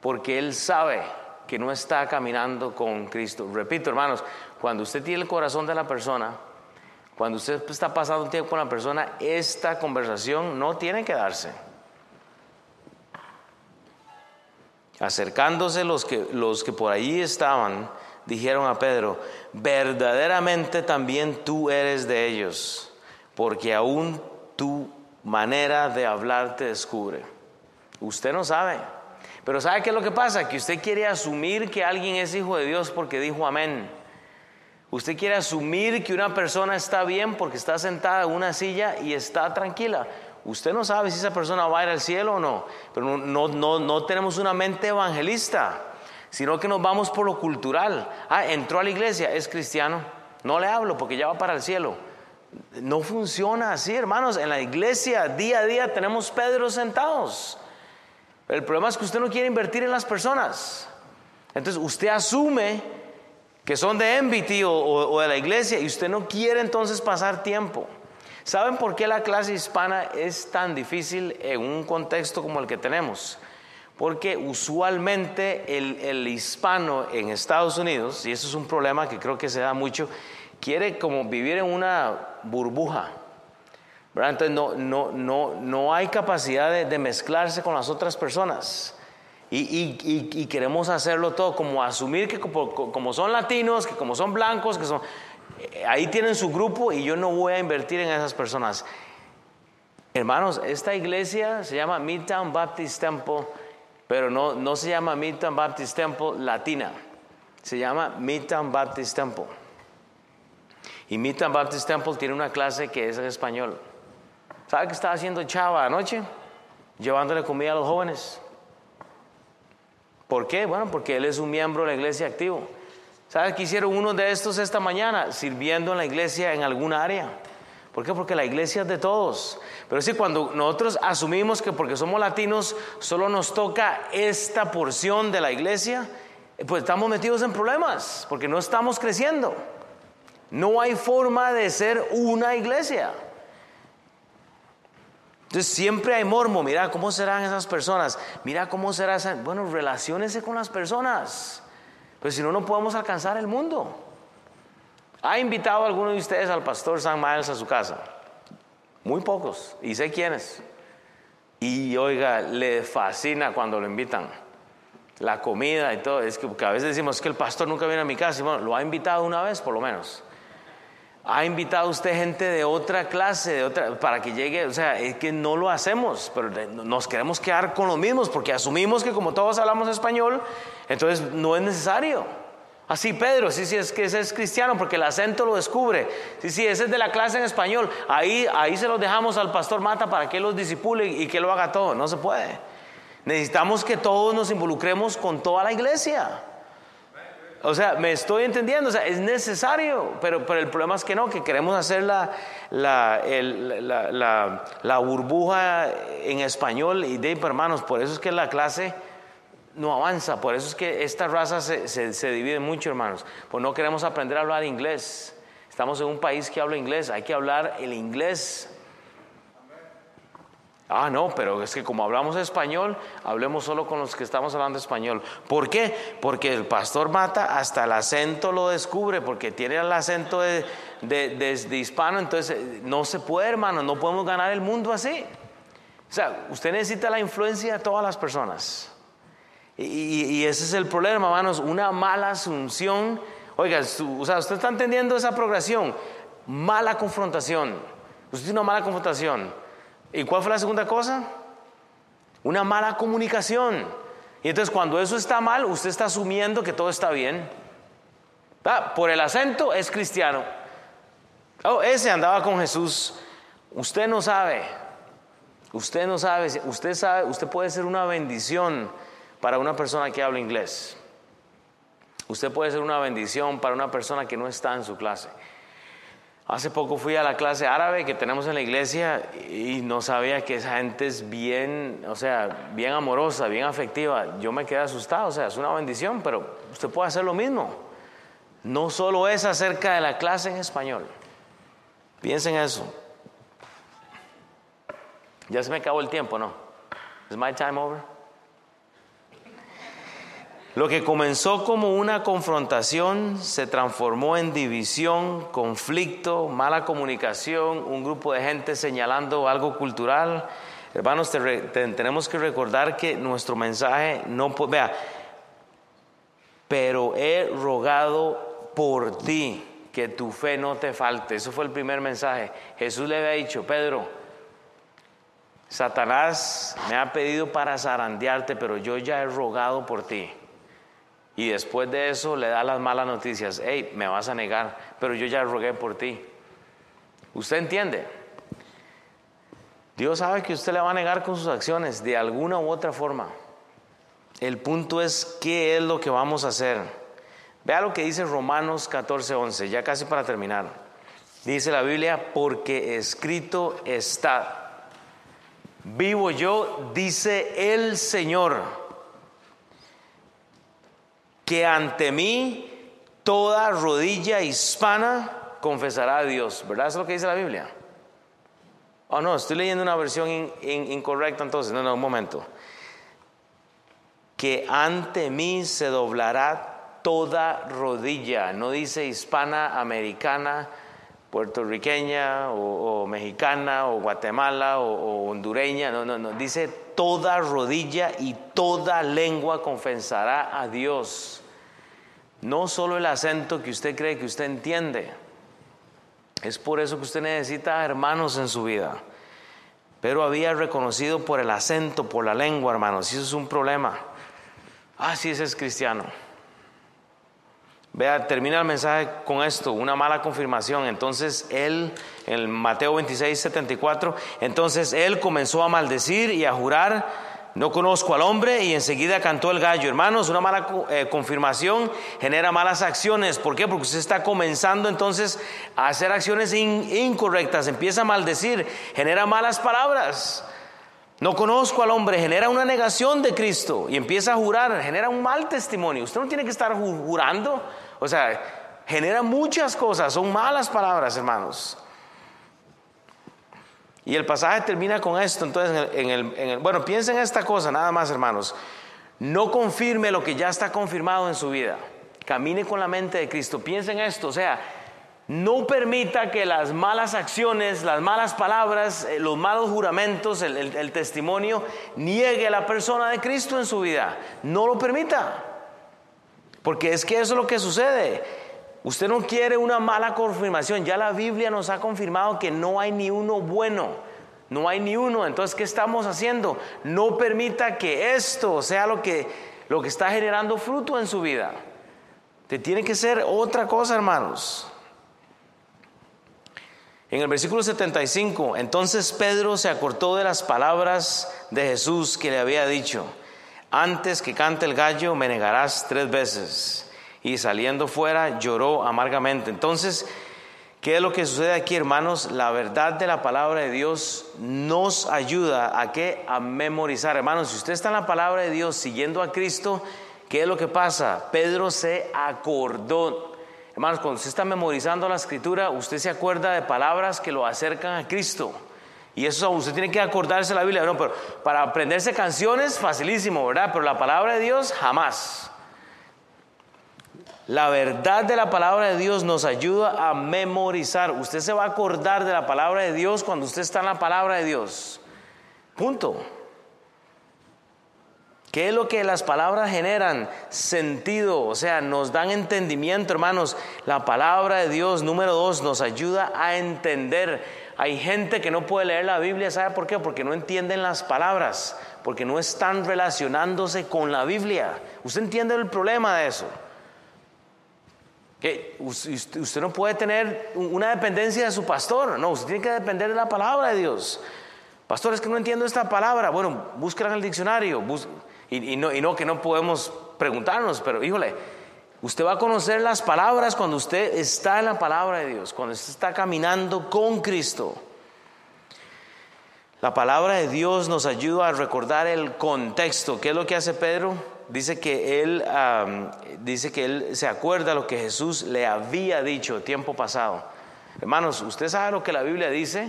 porque él sabe que no está caminando con Cristo. Repito, hermanos, cuando usted tiene el corazón de la persona, cuando usted está pasando un tiempo con la persona, esta conversación no tiene que darse. Acercándose los que, los que por allí estaban, dijeron a Pedro, verdaderamente también tú eres de ellos, porque aún tu manera de hablar te descubre. Usted no sabe, pero ¿sabe qué es lo que pasa? Que usted quiere asumir que alguien es hijo de Dios porque dijo amén. Usted quiere asumir que una persona está bien porque está sentada en una silla y está tranquila. Usted no sabe si esa persona va a ir al cielo o no, pero no, no, no tenemos una mente evangelista, sino que nos vamos por lo cultural. Ah, entró a la iglesia, es cristiano. No le hablo porque ya va para el cielo. No funciona así, hermanos. En la iglesia día a día tenemos Pedro sentados. El problema es que usted no quiere invertir en las personas. Entonces usted asume que son de Envity o, de la iglesia y usted no quiere entonces pasar tiempo. ¿Saben por qué la clase hispana es tan difícil en un contexto como el que tenemos? Porque usualmente el, el, hispano en Estados Unidos, y eso es un problema que creo que se da mucho, quiere como vivir en una burbuja. Entonces no, no, no, no hay capacidad de, mezclarse con las otras personas. Y, queremos hacerlo todo, como asumir que como, son latinos, que como son blancos, que son... Eh, ahí tienen su grupo y yo no voy a invertir en esas personas. Hermanos, esta iglesia se llama Midtown Baptist Temple, pero no, no se llama Midtown Baptist Temple Latina, se llama Midtown Baptist Temple. Y Midtown Baptist Temple tiene una clase que es en español. ¿Sabe qué estaba haciendo Chava anoche? Llevándole comida a los jóvenes. ¿Por qué? Bueno, porque él es un miembro de la iglesia activo. ¿Sabes qué hicieron uno de estos esta mañana? Sirviendo en la iglesia en alguna área. ¿Por qué? Porque la iglesia es de todos. Pero sí, cuando nosotros asumimos que porque somos latinos solo nos toca esta porción de la iglesia, pues estamos metidos en problemas, porque no estamos creciendo. No hay forma de ser una iglesia. Entonces siempre hay mormo, mira cómo serán esas personas, mira cómo será esa... Bueno, relaciónese con las personas, pues si no, no podemos alcanzar el mundo. ¿Ha invitado a alguno de ustedes al pastor San Miles a su casa? Muy pocos, y sé quiénes. Y oiga, le fascina cuando lo invitan. La comida y todo, es que a veces decimos que el pastor nunca viene a mi casa, y bueno, lo ha invitado una vez por lo menos ha invitado usted gente de otra clase, de otra, para que llegue, o sea, es que no lo hacemos, pero nos queremos quedar con los mismos porque asumimos que como todos hablamos español, entonces no es necesario. Así Pedro, sí, sí, es que ese es cristiano porque el acento lo descubre. Sí, sí, ese es de la clase en español. Ahí, ahí se los dejamos al pastor Mata para que los disipule y que lo haga todo. No se puede. Necesitamos que todos nos involucremos con toda la iglesia. O sea, me estoy entendiendo, o sea, es necesario, pero, pero el problema es que no, que queremos hacer la, la, la, la, burbuja en español y de hermanos, por eso es que la clase no avanza, por eso es que esta raza se, se, se divide mucho, hermanos, pues no queremos aprender a hablar inglés. Estamos en un país que habla inglés, hay que hablar el inglés Ah, no, pero es que como hablamos español, hablemos solo con los que estamos hablando español. ¿Por qué? Porque el pastor Mata hasta el acento lo descubre, porque tiene el acento de, hispano, entonces eh, no se puede, hermano, no podemos ganar el mundo así. O sea, usted necesita la influencia de todas las personas. Y, ese es el problema, hermanos, una mala asunción. Oiga, o sea, usted está entendiendo esa progresión. Mala confrontación. Usted tiene una mala confrontación ¿Y cuál fue la segunda cosa? Una mala comunicación. Y entonces cuando eso está mal, usted está asumiendo que todo está bien. Ah, por el acento es cristiano. Oh, ese andaba con Jesús. Usted no sabe. Usted no sabe. Usted sabe, usted puede ser una bendición para una persona que habla inglés. Usted puede ser una bendición para una persona que no está en su clase. Hace poco fui a la clase árabe que tenemos en la iglesia y no sabía que esa gente es bien, o sea, bien amorosa, bien afectiva. Yo me quedé asustado, o sea, es una bendición, pero usted puede hacer lo mismo. No solo es acerca de la clase en español. Piensen eso. Ya se me acabó el tiempo, ¿no? ¿Is my time over? Lo que comenzó como una confrontación se transformó en división, conflicto, mala comunicación, un grupo de gente señalando algo cultural. Hermanos, tenemos que recordar que nuestro mensaje no puede, vea, pero he rogado por ti que tu fe no te falte. Eso fue el primer mensaje. Jesús le había dicho, Pedro, Satanás me ha pedido para zarandearte, pero yo ya he rogado por ti. Y después de eso le da las malas noticias. Hey, me vas a negar, pero yo ya rogué por ti. ¿Usted entiende? Dios sabe que usted le va a negar con sus acciones de alguna u otra forma. El punto es qué es lo que vamos a hacer. Vea lo que dice Romanos 14, 11, ya casi para terminar. Dice la Biblia, porque escrito está, vivo yo, dice el Señor que ante mí toda rodilla hispana confesará a Dios. ¿Verdad? Es lo que dice la Biblia. Oh, no, estoy leyendo una versión incorrecta entonces. No, no, un momento. Que ante mí se doblará toda rodilla. No dice hispana, americana, puertorriqueña o, mexicana o Guatemala o, hondureña. No, no, no. Dice toda rodilla y toda lengua confesará a Dios. No solo el acento que usted cree que usted entiende. Es por eso que usted necesita hermanos en su vida. Pero había reconocido por el acento, por la lengua, hermanos. Y eso es un problema. Ah, sí, ese es cristiano. Vea, termina el mensaje con esto, una mala confirmación. Entonces él, en Mateo 26, 74, entonces él comenzó a maldecir y a jurar no conozco al hombre y enseguida cantó el gallo. Hermanos, una mala eh, confirmación genera malas acciones. ¿Por qué? Porque usted está comenzando entonces a hacer acciones incorrectas, empieza a maldecir, genera malas palabras. No conozco al hombre, genera una negación de Cristo y empieza a jurar, genera un mal testimonio. Usted no tiene que estar jurando, o sea, genera muchas cosas, son malas palabras, hermanos. Y el pasaje termina con esto, entonces, en el, bueno, piensen en esta cosa, nada más, hermanos. No confirme lo que ya está confirmado en su vida. Camine con la mente de Cristo. Piensen en esto, o sea, no permita que las malas acciones, las malas palabras, eh, los malos juramentos, el, el, testimonio niegue a la persona de Cristo en su vida. No lo permita. Porque es que eso es lo que sucede. Usted no quiere una mala confirmación. Ya la Biblia nos ha confirmado que no hay ni uno bueno. No hay ni uno. Entonces, ¿qué estamos haciendo? No permita que esto sea lo que, lo que está generando fruto en su vida. Te tiene que ser otra cosa, hermanos. En el versículo 75, entonces Pedro se acortó de las palabras de Jesús que le había dicho, antes que cante el gallo me negarás tres veces y saliendo fuera lloró amargamente. Entonces, ¿qué es lo que sucede aquí, hermanos? La verdad de la palabra de Dios nos ayuda a que a memorizar, hermanos. Si usted está en la palabra de Dios siguiendo a Cristo, ¿qué es lo que pasa? Pedro se acordó. Hermanos, cuando usted está memorizando la escritura, usted se acuerda de palabras que lo acercan a Cristo. Y eso usted tiene que acordarse la Biblia. No, pero para aprenderse canciones, facilísimo, ¿verdad? Pero la palabra de Dios, jamás. La verdad de la palabra de Dios nos ayuda a memorizar. Usted se va a acordar de la palabra de Dios cuando usted está en la palabra de Dios. Punto. ¿Qué es lo que las palabras generan? Sentido, o sea, nos dan entendimiento, hermanos. La palabra de Dios, número dos, nos ayuda a entender. Hay gente que no puede leer la Biblia, ¿sabe por qué? Porque no entienden las palabras, porque no están relacionándose con la Biblia. ¿Usted entiende el problema de eso? Que usted no puede tener una dependencia de su pastor, no, usted tiene que depender de la palabra de Dios. Pastor, es que no entiendo esta palabra. Bueno, búsquela en el diccionario. Y, no, y no que no podemos preguntarnos, pero híjole, usted va a conocer las palabras cuando usted está en la palabra de Dios, cuando usted está caminando con Cristo. La palabra de Dios nos ayuda a recordar el contexto. ¿Qué es lo que hace Pedro? dice que él, dice que él se acuerda lo que Jesús le había dicho tiempo pasado. Hermanos, ¿usted sabe lo que la Biblia dice?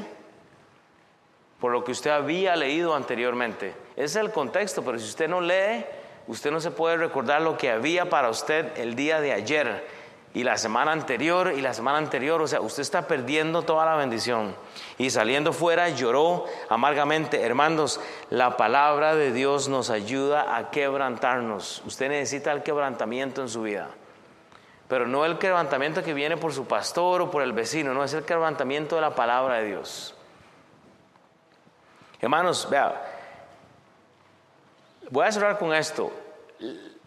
Por lo que usted había leído anteriormente. Es el contexto, pero si usted no lee, usted no se puede recordar lo que había para usted el día de ayer. y la semana anterior y la semana anterior, o sea, usted está perdiendo toda la bendición. Y saliendo fuera lloró amargamente. Hermanos, la palabra de Dios nos ayuda a quebrantarnos. Usted necesita el quebrantamiento en su vida. Pero no el quebrantamiento que viene por su pastor o por el vecino, no es el quebrantamiento de la palabra de Dios. Hermanos, vea, voy a cerrar con esto.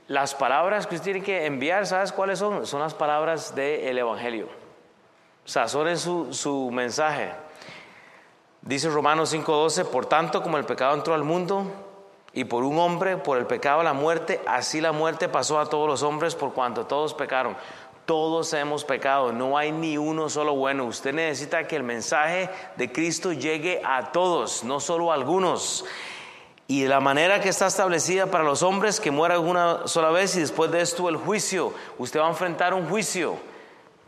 Las palabras que usted tiene que enviar, ¿sabes cuáles son? Son las palabras del Evangelio. Sazonen su, su mensaje. Dice Romanos 5:12, por tanto como el pecado entró al mundo y por un hombre, por el pecado la muerte, así la muerte pasó a todos los hombres por cuanto todos pecaron. Todos hemos pecado, no hay ni uno solo bueno. Usted necesita que el mensaje de Cristo llegue a todos, no solo a algunos. Y la manera que está establecida para los hombres, que muera una sola vez y después de esto el juicio. Usted va a enfrentar un juicio.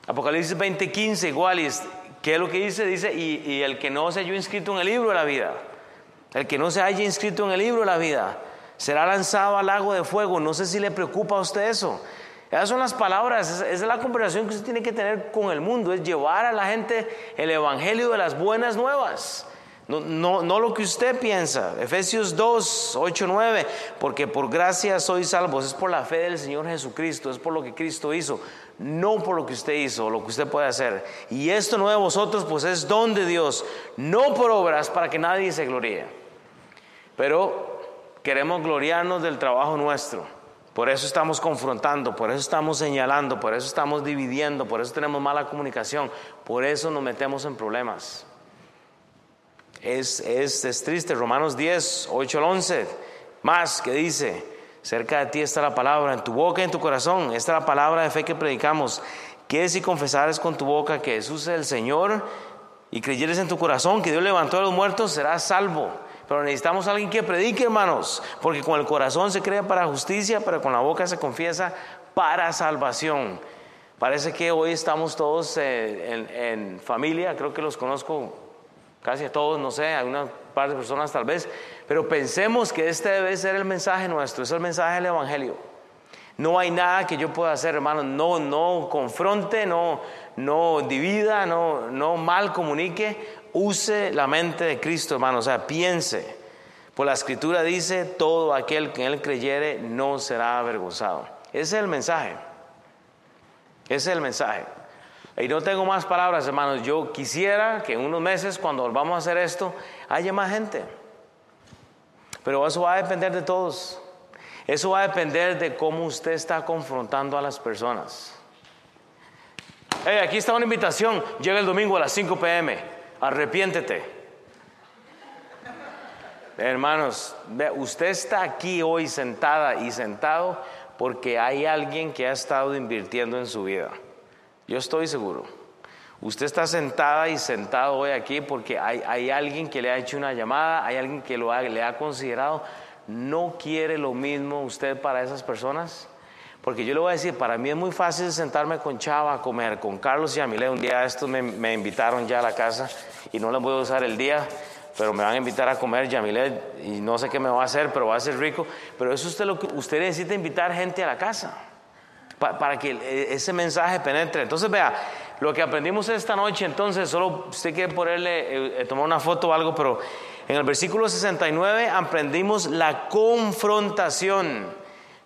Apocalipsis 20:15 igual. Y ¿Qué es lo que dice? Dice, y, y el que no se haya inscrito en el libro de la vida, el que no se haya inscrito en el libro de la vida, será lanzado al lago de fuego. No sé si le preocupa a usted eso. Esas son las palabras, esa es la conversación que usted tiene que tener con el mundo, es llevar a la gente el evangelio de las buenas nuevas. No, no, no, lo que usted piensa. Efesios 2, 8, 9. Porque por gracia sois salvos. Es por la fe del Señor Jesucristo. Es por lo que Cristo hizo. No por lo que usted hizo, lo que usted puede hacer. Y esto no de vosotros, pues es don de Dios. No por obras para que nadie se gloríe. Pero queremos gloriarnos del trabajo nuestro. Por eso estamos confrontando, por eso estamos señalando, por eso estamos dividiendo, por eso tenemos mala comunicación, por eso nos metemos en problemas. Es, es, triste, Romanos 10, 8 al 11, más que dice, cerca de ti está la palabra, en tu boca y en tu corazón, esta es la palabra de fe que predicamos, que si confesares con tu boca que Jesús es el Señor y creyeres en tu corazón que Dios levantó a los muertos, serás salvo. Pero necesitamos alguien que predique, hermanos, porque con el corazón se crea para justicia, pero con la boca se confiesa para salvación. Parece que hoy estamos todos en, en familia, creo que los conozco casi a todos, no sé, a una par de personas tal vez, pero pensemos que este debe ser el mensaje nuestro, es el mensaje del Evangelio. No hay nada que yo pueda hacer, hermano, no, no confronte, no, no divida, no, no mal comunique, use la mente de Cristo, hermano, o sea, piense. Por la escritura dice, todo aquel que en él creyere no será avergonzado. Ese es el mensaje. Ese es el mensaje. Y no tengo más palabras, hermanos. Yo quisiera que en unos meses, cuando volvamos a hacer esto, haya más gente. Pero eso va a depender de todos. Eso va a depender de cómo usted está confrontando a las personas. Hey, aquí está una invitación. Llega el domingo a las 5 pm. Arrepiéntete. Hermanos, usted está aquí hoy sentada y sentado porque hay alguien que ha estado invirtiendo en su vida. Yo estoy seguro. Usted está sentada y sentado hoy aquí porque hay, alguien que le ha hecho una llamada, hay alguien que lo le ha considerado. ¿No quiere lo mismo usted para esas personas? Porque yo le voy a decir, para mí es muy fácil sentarme con Chava a comer, con Carlos y Amile. Un día estos me, me invitaron ya a la casa y no les voy a usar el día, pero me van a invitar a comer Yamile y no sé qué me va a hacer, pero va a ser rico. Pero eso usted lo que usted necesita invitar gente a la casa para que e, ese mensaje penetre. Entonces, vea, lo que aprendimos esta noche, entonces, solo usted quiere ponerle, eh, eh, tomar una foto o algo, pero en el versículo 69 aprendimos la confrontación.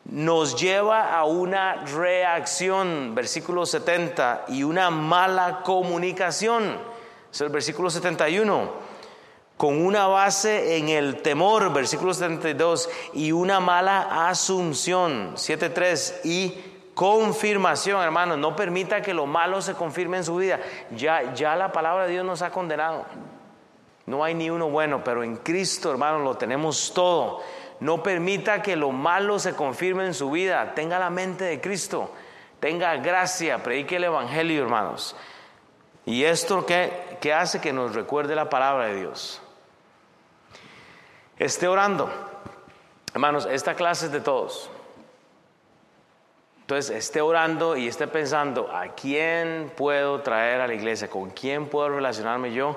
Nos lleva a una reacción, versículo 70, y una mala comunicación. Es el versículo 71 con una base en el temor, versículo 72, y una mala asunción, 7.3, y confirmación, hermano. No permita que lo malo se confirme en su vida. Ya, ya la palabra de Dios nos ha condenado. No hay ni uno bueno, pero en Cristo, hermano, lo tenemos todo. No permita que lo malo se confirme en su vida. Tenga la mente de Cristo. Tenga gracia. Predique el Evangelio, hermanos. Y esto que hace que nos recuerde la palabra de Dios. Esté orando. Hermanos, esta clase es de todos. Entonces esté orando y esté pensando, ¿a quién puedo traer a la iglesia? ¿Con quién puedo relacionarme yo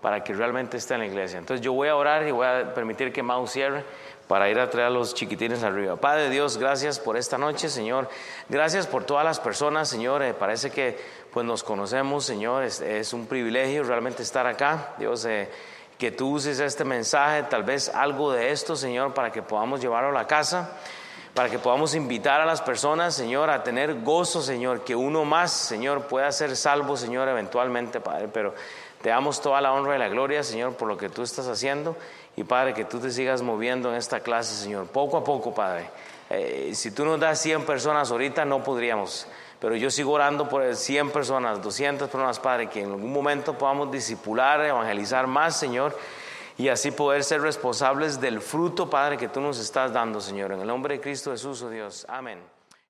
para que realmente esté en la iglesia? Entonces yo voy a orar y voy a permitir que Mau cierre, para ir a traer a los chiquitines arriba. Padre Dios, gracias por esta noche, Señor. Gracias por todas las personas, Señor. Eh, parece que pues nos conocemos, Señor. Es, un privilegio realmente estar acá. Dios, eh, que tú uses este mensaje, tal vez algo de esto, Señor, para que podamos llevarlo a la casa para que podamos invitar a las personas, Señor, a tener gozo, Señor, que uno más, Señor, pueda ser salvo, Señor, eventualmente, Padre. Pero te damos toda la honra y la gloria, Señor, por lo que tú estás haciendo. Y Padre, que tú te sigas moviendo en esta clase, Señor, poco a poco, Padre. Eh, si tú nos das 100 personas ahorita, no podríamos. Pero yo sigo orando por 100 personas, 200 personas, Padre, que en algún momento podamos disipular, evangelizar más, Señor. Y así poder ser responsables del fruto, Padre, que tú nos estás dando, Señor. En el nombre de Cristo Jesús, oh Dios. Amén.